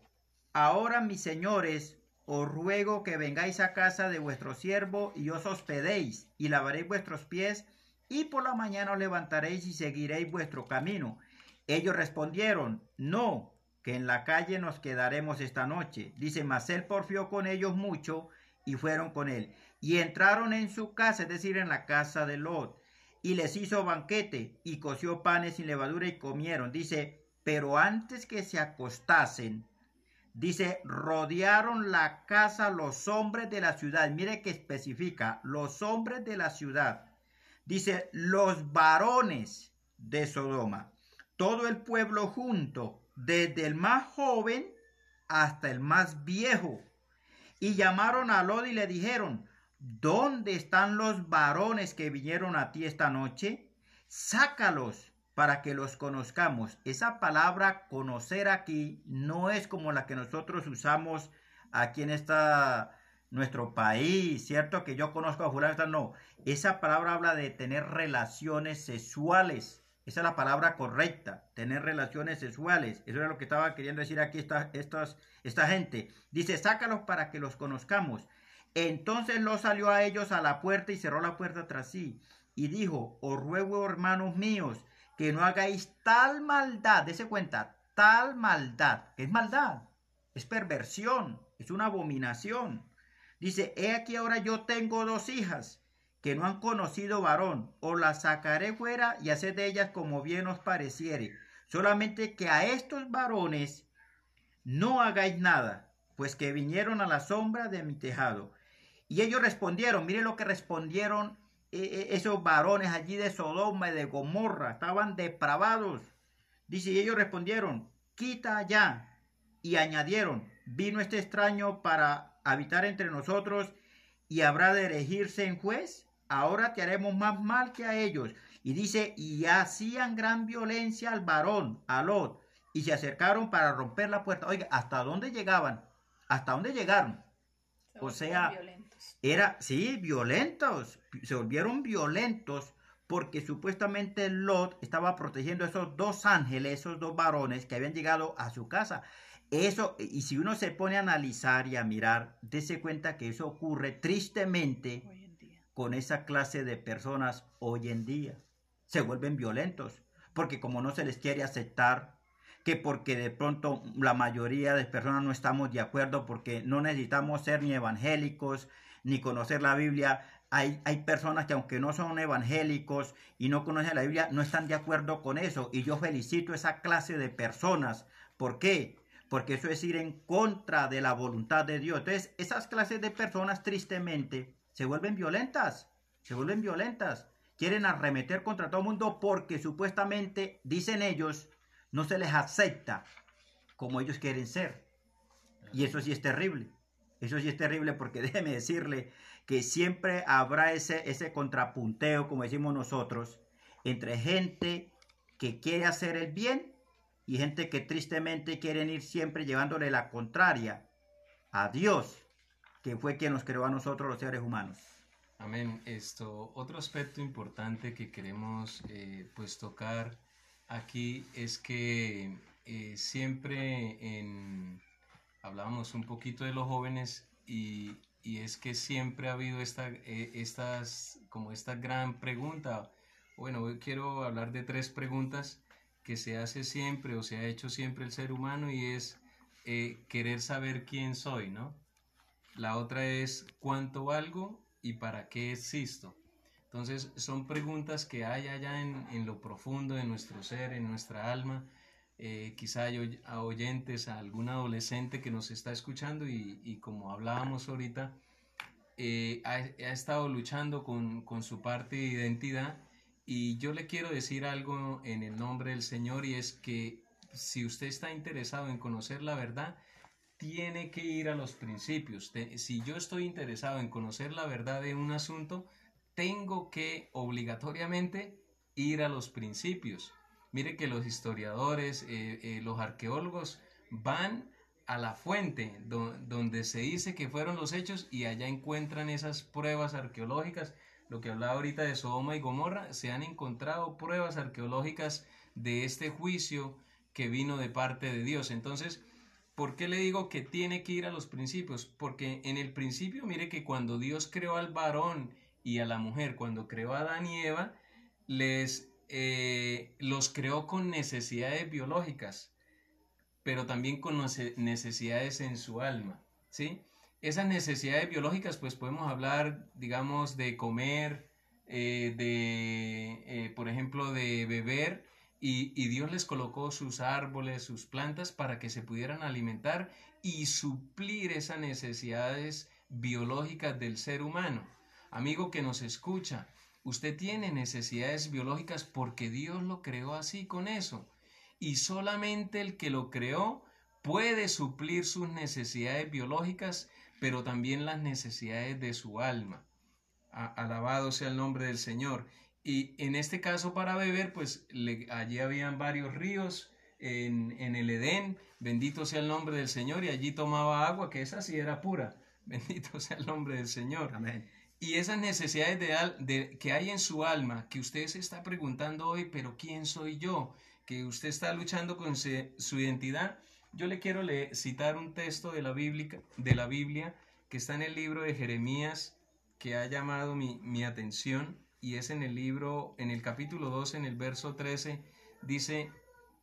ahora mis señores, os ruego que vengáis a casa de vuestro siervo y os hospedéis y lavaréis vuestros pies y por la mañana os levantaréis y seguiréis vuestro camino. Ellos respondieron, no, que en la calle nos quedaremos esta noche. Dice, mas él porfió con ellos mucho y fueron con él. Y entraron en su casa, es decir, en la casa de Lot, y les hizo banquete y coció panes sin levadura y comieron. Dice, pero antes que se acostasen, dice, rodearon la casa los hombres de la ciudad. Mire que especifica, los hombres de la ciudad. Dice, los varones de Sodoma. Todo el pueblo junto, desde el más joven hasta el más viejo. Y llamaron a Lod y le dijeron, ¿dónde están los varones que vinieron a ti esta noche? Sácalos para que los conozcamos. Esa palabra conocer aquí no es como la que nosotros usamos aquí en esta nuestro país, ¿cierto? Que yo conozco a fulano, no. Esa palabra habla de tener relaciones sexuales. Esa es la palabra correcta, tener relaciones sexuales. Eso es lo que estaba queriendo decir aquí esta, esta gente. Dice, sácalos para que los conozcamos. Entonces lo salió a ellos a la puerta y cerró la puerta tras sí. Y dijo, os ruego, hermanos míos, que no hagáis tal maldad. Dese cuenta, tal maldad. ¿Qué es maldad? Es perversión, es una abominación Dice, he aquí ahora yo tengo dos hijas que no han conocido varón, o las sacaré fuera y haced de ellas como bien os pareciere. Solamente que a estos varones no hagáis nada, pues que vinieron a la sombra de mi tejado. Y ellos respondieron, mire lo que respondieron eh, eh, esos varones allí de Sodoma y de Gomorra, estaban depravados. Dice, y ellos respondieron, quita allá. Y añadieron, vino este extraño para habitar entre nosotros y habrá de elegirse en juez. Ahora te haremos más mal que a ellos. Y dice, y hacían gran violencia al varón, a Lot, y se acercaron para romper la puerta. Oiga, ¿hasta dónde llegaban? ¿Hasta dónde llegaron? o sea, era, sí, violentos. Se volvieron violentos porque supuestamente Lot estaba protegiendo a esos dos ángeles, esos dos varones que habían llegado a su casa. Eso, y si uno se pone a analizar y a mirar, dése cuenta que eso ocurre tristemente con esa clase de personas hoy en día. Se vuelven violentos, porque como no se les quiere aceptar, que porque de pronto la mayoría de personas no estamos de acuerdo, porque no necesitamos ser ni evangélicos, ni conocer la Biblia. Hay, hay personas que aunque no son evangélicos y no conocen la Biblia, no están de acuerdo con eso. Y yo felicito a esa clase de personas. ¿Por qué? Porque eso es ir en contra de la voluntad de Dios. Entonces, esas clases de personas tristemente se vuelven violentas, se vuelven violentas, quieren arremeter contra todo el mundo porque supuestamente, dicen ellos, no se les acepta como ellos quieren ser. Y eso sí es terrible. Eso sí es terrible porque déjeme decirle que siempre habrá ese, ese contrapunteo, como decimos nosotros, entre gente que quiere hacer el bien y gente que tristemente quieren ir siempre llevándole la contraria a Dios, que fue quien nos creó a nosotros los seres humanos. Amén. Esto, otro aspecto importante que queremos eh, pues tocar aquí es que eh, siempre en, hablábamos un poquito de los jóvenes y, y es que siempre ha habido esta, eh, estas, como esta gran pregunta. Bueno, hoy quiero hablar de tres preguntas que se hace siempre o se ha hecho siempre el ser humano y es eh, querer saber quién soy, ¿no? La otra es cuánto valgo y para qué existo. Entonces son preguntas que hay allá en, lo profundo de nuestro ser, en nuestra alma. Eh, quizá hay a oyentes, a algún adolescente que nos está escuchando y, como hablábamos ahorita, eh, ha, estado luchando con, con su parte de identidad y yo le quiero decir algo en el nombre del Señor y es que si usted está interesado en conocer la verdad, tiene que ir a los principios. Si yo estoy interesado en conocer la verdad de un asunto, tengo que obligatoriamente ir a los principios. Mire que los historiadores, eh, eh, los arqueólogos van a la fuente donde se dice que fueron los hechos y allá encuentran esas pruebas arqueológicas lo que hablaba ahorita de Sodoma y Gomorra, se han encontrado pruebas arqueológicas de este juicio que vino de parte de Dios. Entonces, ¿por qué le digo que tiene que ir a los principios? Porque en el principio, mire que cuando Dios creó al varón y a la mujer, cuando creó a Adán y Eva, les eh, los creó con necesidades biológicas, pero también con necesidades en su alma, ¿sí? Esas necesidades biológicas, pues podemos hablar, digamos, de comer, eh, de, eh, por ejemplo, de beber, y, y, Dios les colocó sus árboles, sus plantas para que se pudieran alimentar y suplir esas necesidades biológicas del ser humano. Amigo que nos escucha, usted tiene necesidades biológicas porque Dios lo creó así con eso. Y solamente el que lo creó puede suplir sus necesidades biológicas pero también las necesidades de su alma. alabado sea el nombre del Señor. Y en este caso para beber, pues allí habían varios ríos en, en, el Edén, bendito sea el nombre del Señor, y allí tomaba agua, que esa sí era pura, bendito sea el nombre del Señor. Amén. Y esas necesidades de, de, que hay en su alma, que usted se está preguntando hoy, pero ¿quién soy yo? Que usted está luchando con su identidad. Yo le quiero citar un texto de la, Biblia, de la Biblia que está en el libro de Jeremías, que ha llamado mi, mi atención, y es en el libro, en el capítulo 12, en el verso 13, dice,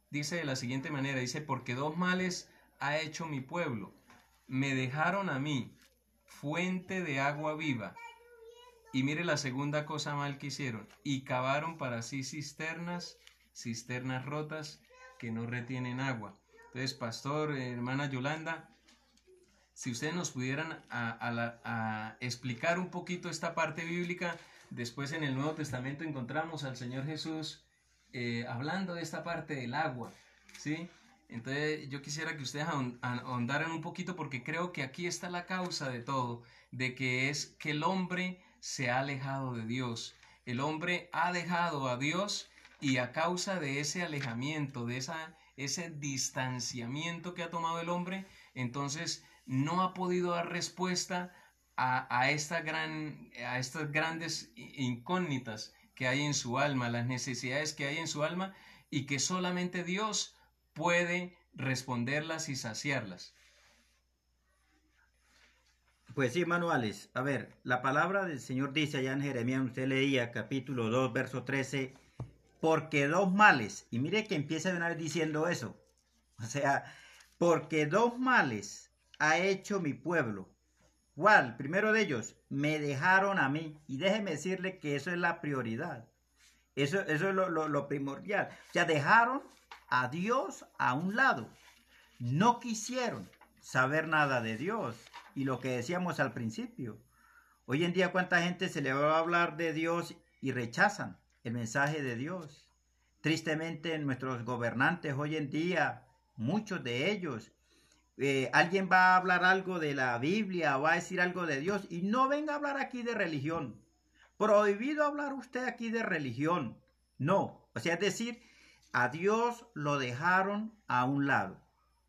dice de la siguiente manera, dice, porque dos males ha hecho mi pueblo, me dejaron a mí, fuente de agua viva, y mire la segunda cosa mal que hicieron. Y cavaron para sí cisternas, cisternas rotas que no retienen agua. Entonces, pastor, hermana Yolanda, si ustedes nos pudieran explicar un poquito esta parte bíblica, después en el Nuevo Testamento encontramos al Señor Jesús eh, hablando de esta parte del agua, ¿sí? Entonces yo quisiera que ustedes ahondaran un poquito porque creo que aquí está la causa de todo, de que es que el hombre se ha alejado de Dios. El hombre ha dejado a Dios y a causa de ese alejamiento, de esa, ese distanciamiento que ha tomado el hombre, entonces no ha podido dar respuesta a, esta gran, a estas grandes incógnitas que hay en su alma, las necesidades que hay en su alma y que solamente Dios puede responderlas y saciarlas. Pues sí, manuales. A ver, la palabra del Señor dice allá en Jeremías, usted leía capítulo 2, verso 13, porque dos males, y mire que empieza de una vez diciendo eso, o sea, porque dos males ha hecho mi pueblo. ¿Cuál? Primero de ellos, me dejaron a mí. Y déjeme decirle que eso es la prioridad. Eso, eso es lo, lo primordial. O sea, dejaron a Dios a un lado. No quisieron saber nada de Dios y lo que decíamos al principio. Hoy en día cuánta gente se le va a hablar de Dios y rechazan el mensaje de Dios. Tristemente nuestros gobernantes hoy en día, muchos de ellos, eh, alguien va a hablar algo de la Biblia va a decir algo de Dios y no venga a hablar aquí de religión. Prohibido hablar usted aquí de religión. No, o sea, es decir, a Dios lo dejaron a un lado.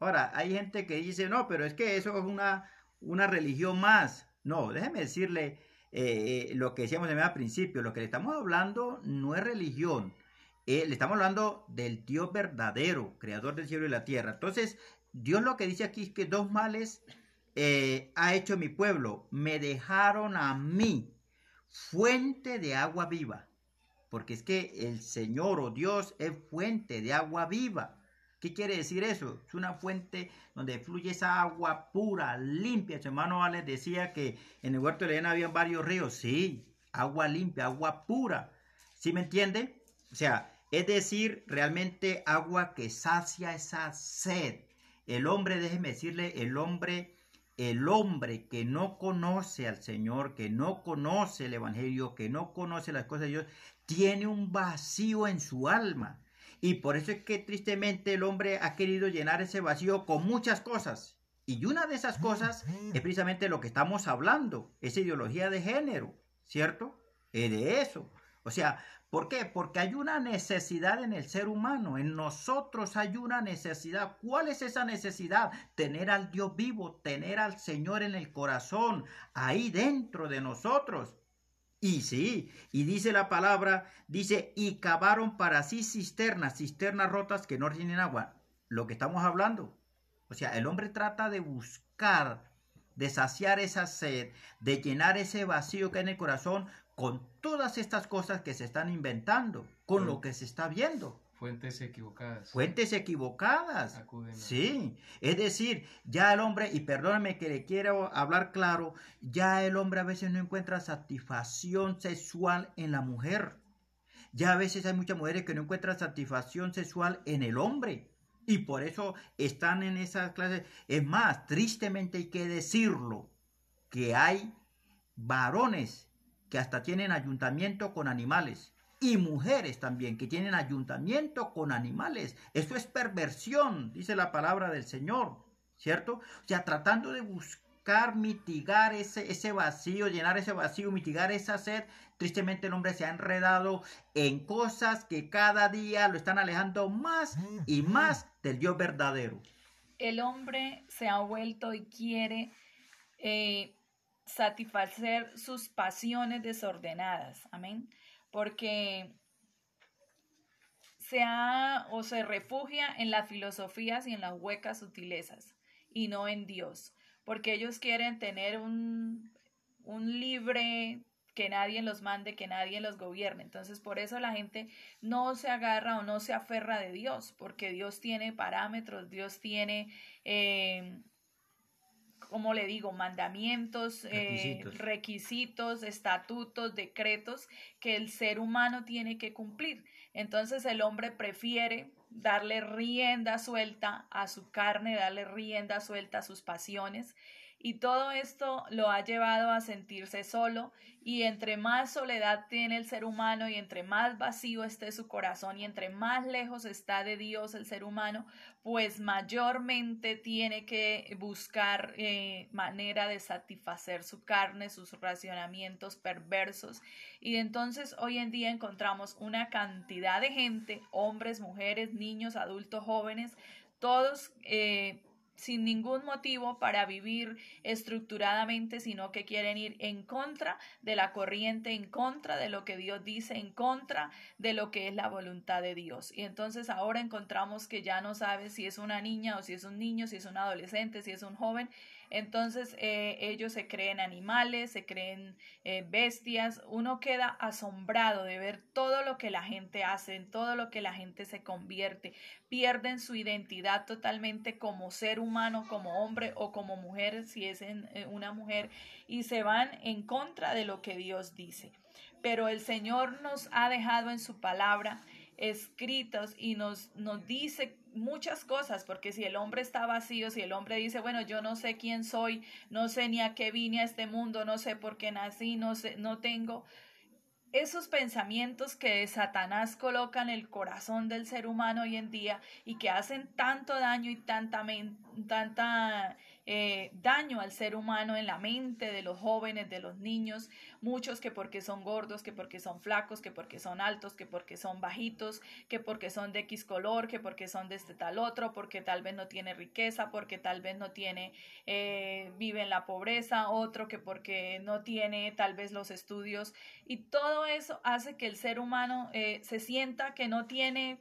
Ahora, hay gente que dice, no, pero es que eso es una, una religión más. No, déjeme decirle eh, eh, lo que decíamos al principio, lo que le estamos hablando no es religión, eh, le estamos hablando del Dios verdadero, creador del cielo y la tierra. Entonces, Dios lo que dice aquí es que dos males ha hecho mi pueblo, me dejaron a mí fuente de agua viva, porque es que el Señor o Dios es fuente de agua viva. ¿Qué quiere decir eso? Es una fuente donde fluye esa agua pura, limpia. Su hermano Alex decía que en el huerto de Elena había varios ríos. Sí, agua limpia, agua pura. ¿Sí me entiende? O sea, es decir, realmente agua que sacia esa sed. El hombre, déjeme decirle, el hombre, el hombre que no conoce al Señor, que no conoce el Evangelio, que no conoce las cosas de Dios, tiene un vacío en su alma y por eso es que tristemente el hombre ha querido llenar ese vacío con muchas cosas. Y una de esas cosas es precisamente lo que estamos hablando, esa ideología de género, ¿cierto? Es de eso. O sea, ¿por qué? Porque hay una necesidad en el ser humano, en nosotros hay una necesidad. ¿Cuál es esa necesidad? Tener al Dios vivo, tener al Señor en el corazón, ahí dentro de nosotros. Y sí, y dice la palabra, dice, y cavaron para sí cisternas, cisternas rotas que no tienen agua. Lo que estamos hablando. O sea, el hombre trata de buscar, de saciar esa sed, de llenar ese vacío que hay en el corazón con todas estas cosas que se están inventando, con lo que se está viendo. Fuentes equivocadas. Fuentes equivocadas. Sí, es decir, ya el hombre, y perdóname que le quiero hablar claro, ya el hombre a veces no encuentra satisfacción sexual en la mujer. Ya a veces hay muchas mujeres que no encuentran satisfacción sexual en el hombre. Y por eso están en esas clases. Es más, tristemente hay que decirlo, que hay varones que hasta tienen ayuntamiento con animales y mujeres también que tienen ayuntamiento con animales. Eso es perversión, dice la palabra del Señor, ¿cierto? O sea, tratando de buscar mitigar ese, ese vacío, llenar ese vacío, mitigar esa sed, tristemente el hombre se ha enredado en cosas que cada día lo están alejando más y más del Dios verdadero. El hombre se ha vuelto y quiere eh, satisfacer sus pasiones desordenadas, amén, porque se ha o se refugia en las filosofías y en las huecas sutilezas y no en Dios, porque ellos quieren tener un, un libre que nadie los mande, que nadie los gobierne. Entonces, por eso la gente no se agarra o no se aferra de Dios, porque Dios tiene parámetros, Dios tiene eh, como le digo, mandamientos, eh, requisitos. estatutos, decretos que el ser humano tiene que cumplir. Entonces el hombre prefiere darle rienda suelta a su carne, darle rienda suelta a sus pasiones y todo esto lo ha llevado a sentirse solo y entre más soledad tiene el ser humano y entre más vacío esté su corazón y entre más lejos está de Dios el ser humano, pues mayormente tiene que buscar eh, manera de satisfacer su carne, sus racionamientos perversos. Y entonces hoy en día encontramos una cantidad de gente, hombres, mujeres, niños, adultos, jóvenes, todos eh, sin ningún motivo para vivir estructuradamente, sino que quieren ir en contra de la corriente, en contra de lo que Dios dice, en contra de lo que es la voluntad de Dios. Y entonces ahora encontramos que ya no sabe si es una niña o si es un niño, si es un adolescente, si es un joven, entonces eh, ellos se creen animales, se creen eh, bestias. Uno queda asombrado de ver todo lo que la gente hace, en todo lo que la gente se convierte. Pierden su identidad totalmente como ser humano, como hombre o como mujer, si es en, eh, una mujer, y se van en contra de lo que Dios dice. Pero el Señor nos ha dejado en su palabra escritos y nos, nos dice muchas cosas, porque si el hombre está vacío, si el hombre dice, bueno, yo no sé quién soy, no sé ni a qué vine a este mundo, no sé por qué nací, no sé, no tengo esos pensamientos que Satanás coloca en el corazón del ser humano hoy en día y que hacen tanto daño y tanta, tanta eh, daño al ser humano en la mente de los jóvenes, de los niños, muchos que porque son gordos, que porque son flacos, que porque son altos, que porque son bajitos, que porque son de X color, que porque son de este tal otro, porque tal vez no tiene riqueza, porque tal vez no tiene, eh, vive en la pobreza, otro que porque no tiene tal vez los estudios. Y todo eso hace que el ser humano eh, se sienta que no tiene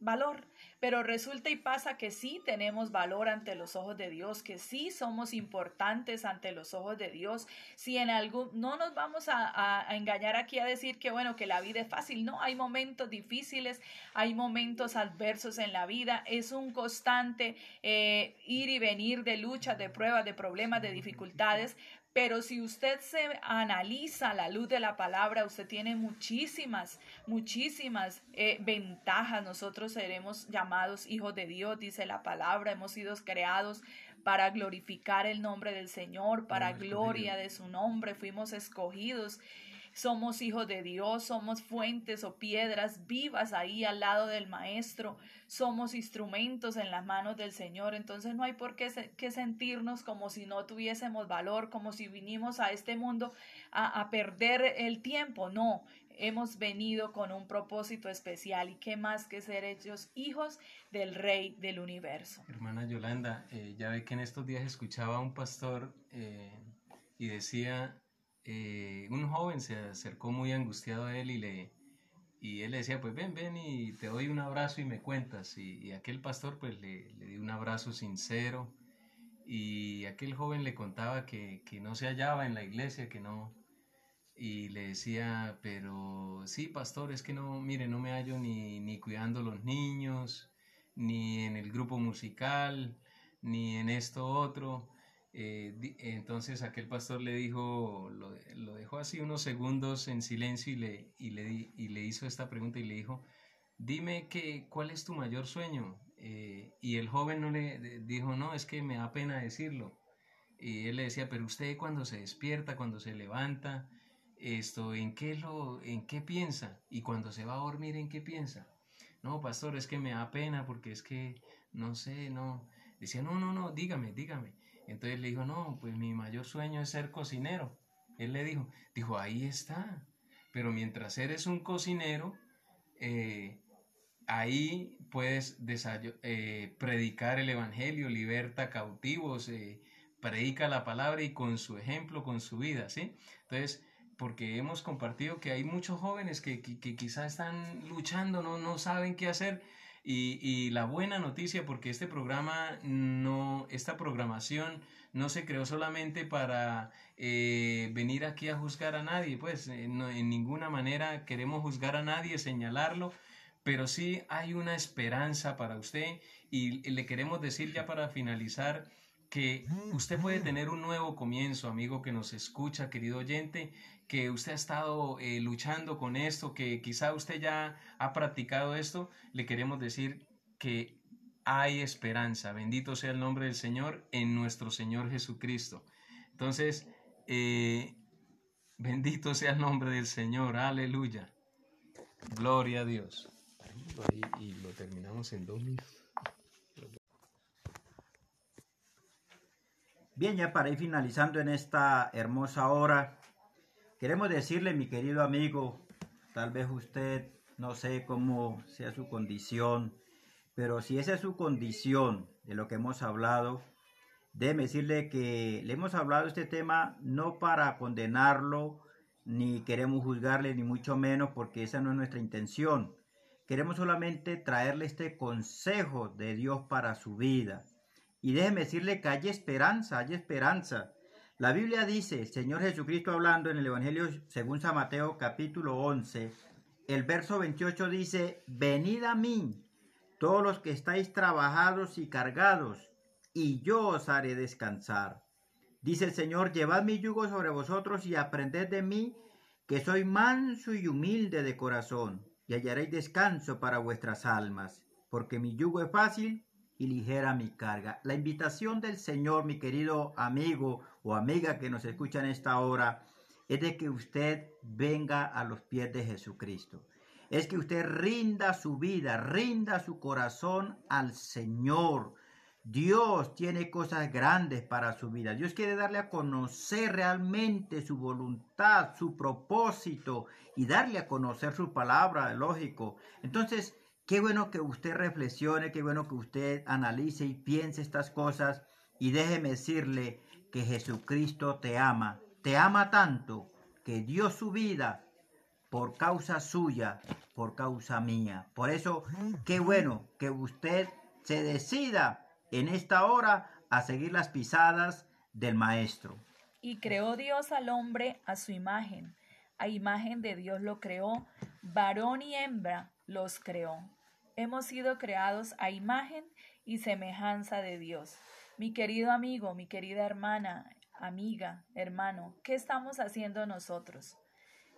valor, pero resulta y pasa que sí tenemos valor ante los ojos de Dios, que sí somos importantes ante los ojos de Dios. Si en algún, no nos vamos a, engañar aquí a decir que bueno, que la vida es fácil, no, hay momentos difíciles, hay momentos adversos en la vida, es un constante eh, ir y venir de luchas, de pruebas, de problemas, de dificultades, pero si usted se analiza a la luz de la palabra, usted tiene muchísimas, muchísimas eh, ventajas. Nosotros seremos llamados hijos de Dios, dice la palabra. Hemos sido creados para glorificar el nombre del Señor, para gloria de su nombre. Fuimos escogidos somos hijos de Dios, somos fuentes o piedras vivas ahí al lado del Maestro, somos instrumentos en las manos del Señor. Entonces no hay por qué, sentirnos como si no tuviésemos valor, como si vinimos a este mundo a, a perder el tiempo. No, hemos venido con un propósito especial y qué más que ser hechos hijos del Rey del universo. Hermana Yolanda, eh, ya ve que en estos días escuchaba a un pastor eh, y decía eh, un joven se acercó muy angustiado a él y le y él le decía, pues ven, ven y te doy un abrazo y me cuentas. Y, aquel pastor pues le, le, dio un abrazo sincero y aquel joven le contaba que, que, no se hallaba en la iglesia, que no... Y le decía, pero sí, pastor, es que no, mire, no me hallo ni, ni cuidando los niños, ni en el grupo musical, ni en esto otro. Eh, entonces aquel pastor le dijo, lo, dejó así unos segundos en silencio y le, y le, y le hizo esta pregunta y le dijo, dime que, cuál es tu mayor sueño. Eh, y el joven no le dijo, no, es que me da pena decirlo. Y él le decía, pero usted cuando se despierta, cuando se levanta, esto, ¿en qué, lo, ¿en qué piensa? Y cuando se va a dormir, ¿en qué piensa? No, pastor, es que me da pena porque es que, no sé, no. Decía, no, no, no, dígame, dígame. Entonces le dijo, no, pues mi mayor sueño es ser cocinero. Él le dijo, dijo, ahí está. Pero mientras eres un cocinero, eh, ahí puedes eh, predicar el Evangelio, liberta cautivos, eh, predica la palabra y con su ejemplo, con su vida, ¿sí? Entonces, porque hemos compartido que hay muchos jóvenes que, que, quizás están luchando, no, no saben qué hacer. Y, la buena noticia, porque este programa no, esta programación no se creó solamente para eh, venir aquí a juzgar a nadie, pues en ninguna manera queremos juzgar a nadie, señalarlo, pero sí hay una esperanza para usted y le queremos decir ya para finalizar que usted puede tener un nuevo comienzo, amigo que nos escucha, querido oyente, que usted ha estado eh, luchando con esto, que quizá usted ya ha practicado esto, le queremos decir que hay esperanza. Bendito sea el nombre del Señor en nuestro Señor Jesucristo. Entonces, eh, bendito sea el nombre del Señor. Aleluya. Gloria a Dios. y lo terminamos en dos minutos. Bien, ya para ir finalizando en esta hermosa hora, queremos decirle, mi querido amigo, tal vez usted no sé cómo sea su condición, pero si esa es su condición de lo que hemos hablado, déjeme decirle que le hemos hablado este tema no para condenarlo, ni queremos juzgarle, ni mucho menos, porque esa no es nuestra intención. Queremos solamente traerle este consejo de Dios para su vida. Y déjeme decirle que hay esperanza, hay esperanza. La Biblia dice, Señor Jesucristo hablando en el Evangelio según San Mateo capítulo 11, el verso 28 dice, venid a mí, todos los que estáis trabajados y cargados, y yo os haré descansar. Dice el Señor, llevad mi yugo sobre vosotros y aprended de mí, que soy manso y humilde de corazón, y hallaréis descanso para vuestras almas, porque mi yugo es fácil y ligera mi carga. La invitación del Señor, mi querido amigo o amiga que nos escucha en esta hora, es de que usted venga a los pies de Jesucristo. Es que usted rinda su vida, rinda su corazón al Señor. Dios tiene cosas grandes para su vida. Dios quiere darle a conocer realmente su voluntad, su propósito y darle a conocer su palabra, lógico. Entonces, Qué bueno que usted reflexione, qué bueno que usted analice y piense estas cosas y déjeme decirle que Jesucristo te ama, te ama tanto que dio su vida por causa suya, por causa mía. Por eso, qué bueno que usted se decida en esta hora a seguir las pisadas del Maestro. Y creó Dios al hombre a su imagen. A imagen de Dios lo creó, varón y hembra los creó. Hemos sido creados a imagen y semejanza de Dios. Mi querido amigo, mi querida hermana, amiga, hermano, ¿qué estamos haciendo nosotros?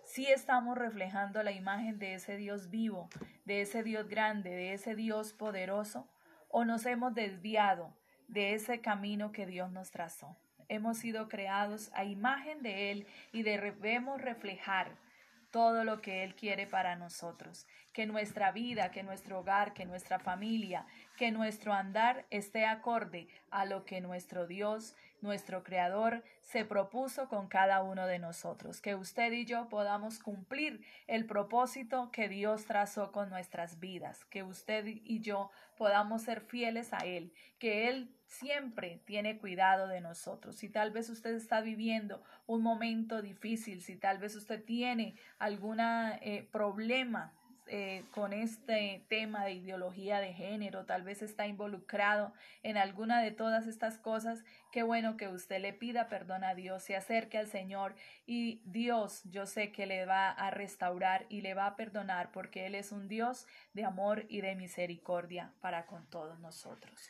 Si estamos reflejando la imagen de ese Dios vivo, de ese Dios grande, de ese Dios poderoso, o nos hemos desviado de ese camino que Dios nos trazó. Hemos sido creados a imagen de Él y debemos reflejar todo lo que Él quiere para nosotros. Que nuestra vida, que nuestro hogar, que nuestra familia, que nuestro andar esté acorde a lo que nuestro Dios, nuestro Creador, se propuso con cada uno de nosotros. Que usted y yo podamos cumplir el propósito que Dios trazó con nuestras vidas. Que usted y yo podamos ser fieles a Él. Que Él siempre tiene cuidado de nosotros. Si tal vez usted está viviendo un momento difícil, si tal vez usted tiene algún eh, problema eh, con este tema de ideología de género, tal vez está involucrado en alguna de todas estas cosas, qué bueno que usted le pida perdón a Dios, se acerque al Señor y Dios yo sé que le va a restaurar y le va a perdonar porque Él es un Dios de amor y de misericordia para con todos nosotros.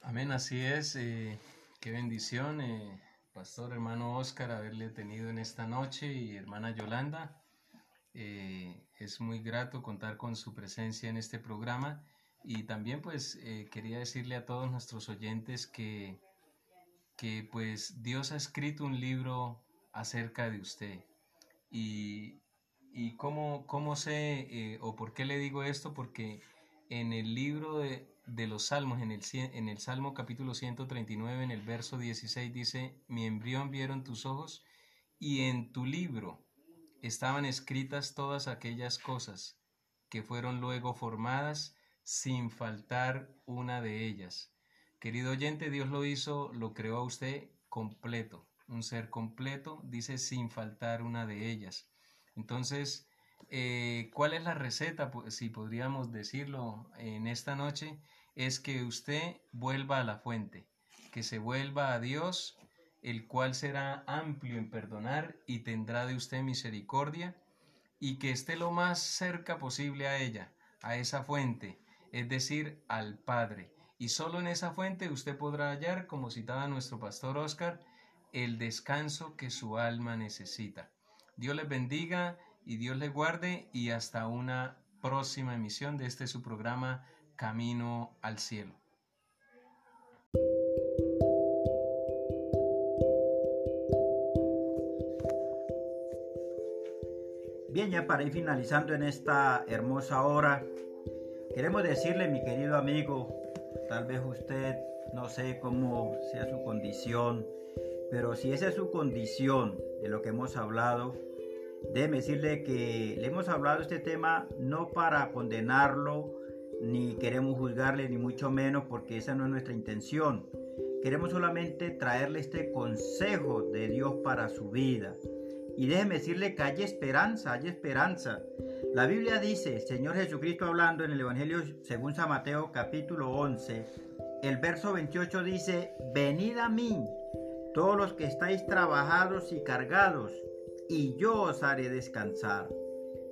Amén, así es. Eh, qué bendición, eh, pastor hermano Oscar, haberle tenido en esta noche y hermana Yolanda. Es muy grato contar con su presencia en este programa. Y también pues quería decirle a todos nuestros oyentes que, que pues Dios ha escrito un libro acerca de usted. Y, y cómo, cómo sé o por qué le digo esto porque en el libro de, de los Salmos, en el, en el Salmo capítulo 139, en el verso 16 dice, mi embrión vieron tus ojos y en tu libro estaban escritas todas aquellas cosas que fueron luego formadas sin faltar una de ellas. Querido oyente, Dios lo hizo, lo creó a usted completo, un ser completo, dice sin faltar una de ellas. Entonces, eh, ¿cuál es la receta? Si podríamos decirlo en esta noche, es que usted vuelva a la fuente, que se vuelva a Dios, el cual será amplio en perdonar y tendrá de usted misericordia, y que esté lo más cerca posible a ella, a esa fuente, es decir, al Padre. Y solo en esa fuente usted podrá hallar, como citaba nuestro pastor Oscar, el descanso que su alma necesita. Dios les bendiga y Dios les guarde y hasta una próxima emisión de este su programa Camino al Cielo. Bien, ya para ir finalizando en esta hermosa hora, queremos decirle, mi querido amigo, tal vez usted no sé cómo sea su condición, pero si esa es su condición de lo que hemos hablado, déjeme decirle que le hemos hablado este tema no para condenarlo, ni queremos juzgarle, ni mucho menos, porque esa no es nuestra intención. Queremos solamente traerle este consejo de Dios para su vida. Y déjeme decirle que hay esperanza, hay esperanza. La Biblia dice, Señor Jesucristo hablando en el Evangelio según San Mateo capítulo 11, el verso 28 dice, venid a mí, todos los que estáis trabajados y cargados, y yo os haré descansar.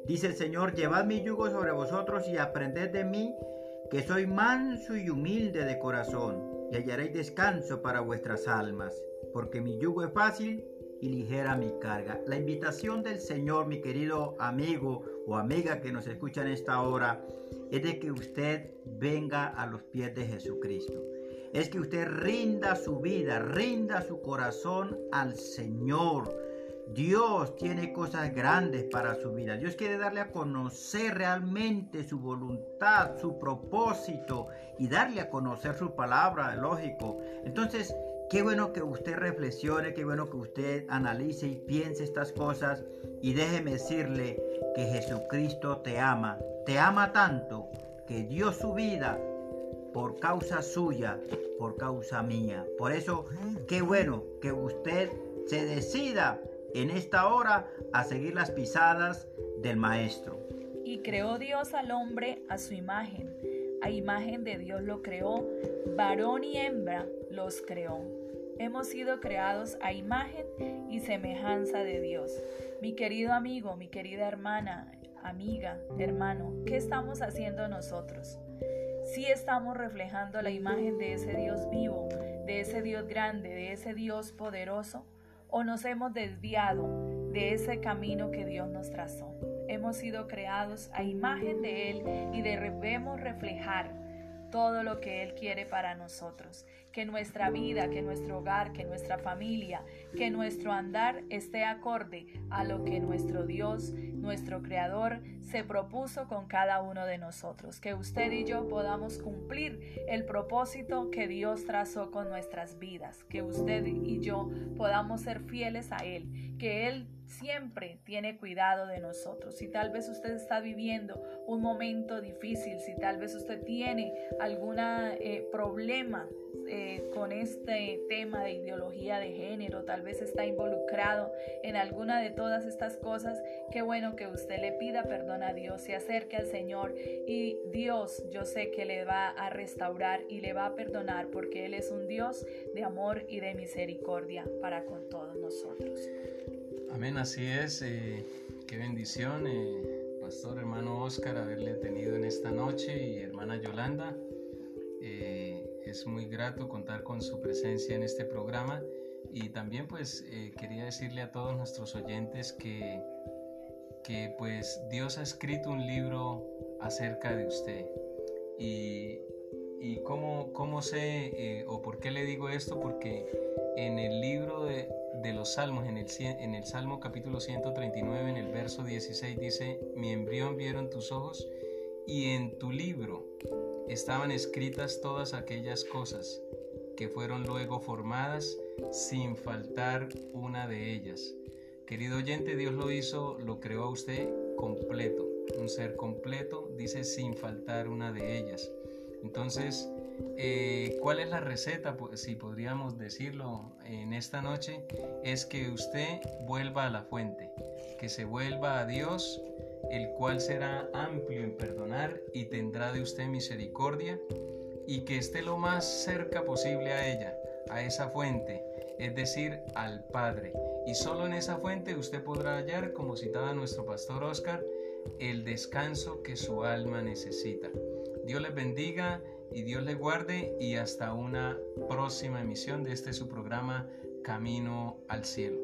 Dice el Señor, llevad mi yugo sobre vosotros y aprended de mí, que soy manso y humilde de corazón, y hallaréis descanso para vuestras almas, porque mi yugo es fácil y ligera mi carga. La invitación del Señor, mi querido amigo o amiga que nos escucha en esta hora, es de que usted venga a los pies de Jesucristo. Es que usted rinda su vida, rinda su corazón al Señor Dios tiene cosas grandes para su vida. Dios quiere darle a conocer realmente su voluntad, su propósito y darle a conocer su palabra, lógico. Entonces, qué bueno que usted reflexione, qué bueno que usted analice y piense estas cosas y déjeme decirle que Jesucristo te ama. Te ama tanto que dio su vida por causa suya, por causa mía. Por eso, qué bueno que usted se decida en esta hora a seguir las pisadas del Maestro. Y creó Dios al hombre a su imagen. A imagen de Dios lo creó, varón y hembra los creó. Hemos sido creados a imagen y semejanza de Dios. Mi querido amigo, mi querida hermana, amiga, hermano, ¿qué estamos haciendo nosotros? Si estamos reflejando la imagen de ese Dios vivo, de ese Dios grande, de ese Dios poderoso, o nos hemos desviado de ese camino que Dios nos trazó. Hemos sido creados a imagen de Él y debemos reflejar todo lo que Él quiere para nosotros. Que nuestra vida, que nuestro hogar, que nuestra familia, que nuestro andar esté acorde a lo que nuestro Dios, nuestro Creador, se propuso con cada uno de nosotros. Que usted y yo podamos cumplir el propósito que Dios trazó con nuestras vidas. Que usted y yo podamos ser fieles a Él. Que Él siempre tiene cuidado de nosotros. Si tal vez usted está viviendo un momento difícil, si tal vez usted tiene algún eh, problema eh, con este tema de ideología de género, tal vez está involucrado en alguna de todas estas cosas, qué bueno que usted le pida perdón a Dios, se acerque al Señor y Dios yo sé que le va a restaurar y le va a perdonar porque Él es un Dios de amor y de misericordia para con todos nosotros. Amén, así es. Eh, qué bendición, eh, Pastor hermano Oscar, haberle tenido en esta noche y hermana Yolanda. Eh, es muy grato contar con su presencia en este programa. Y también pues quería decirle a todos nuestros oyentes que, que pues Dios ha escrito un libro acerca de usted. Y, y cómo, cómo sé o por qué le digo esto porque en el libro de, de los Salmos, en el, en el Salmo capítulo 139, en el verso 16 dice, mi embrión vieron tus ojos y en tu libro estaban escritas todas aquellas cosas que fueron luego formadas sin faltar una de ellas. Querido oyente, Dios lo hizo, lo creó a usted completo, un ser completo, dice sin faltar una de ellas. Entonces, eh, ¿cuál es la receta? Si podríamos decirlo en esta noche, es que usted vuelva a la fuente, que se vuelva a Dios, el cual será amplio en perdonar y tendrá de usted misericordia, y que esté lo más cerca posible a ella, a esa fuente, es decir, al Padre. Y solo en esa fuente usted podrá hallar, como citaba nuestro pastor Oscar, el descanso que su alma necesita. Dios les bendiga y Dios les guarde y hasta una próxima emisión de este su programa Camino al Cielo.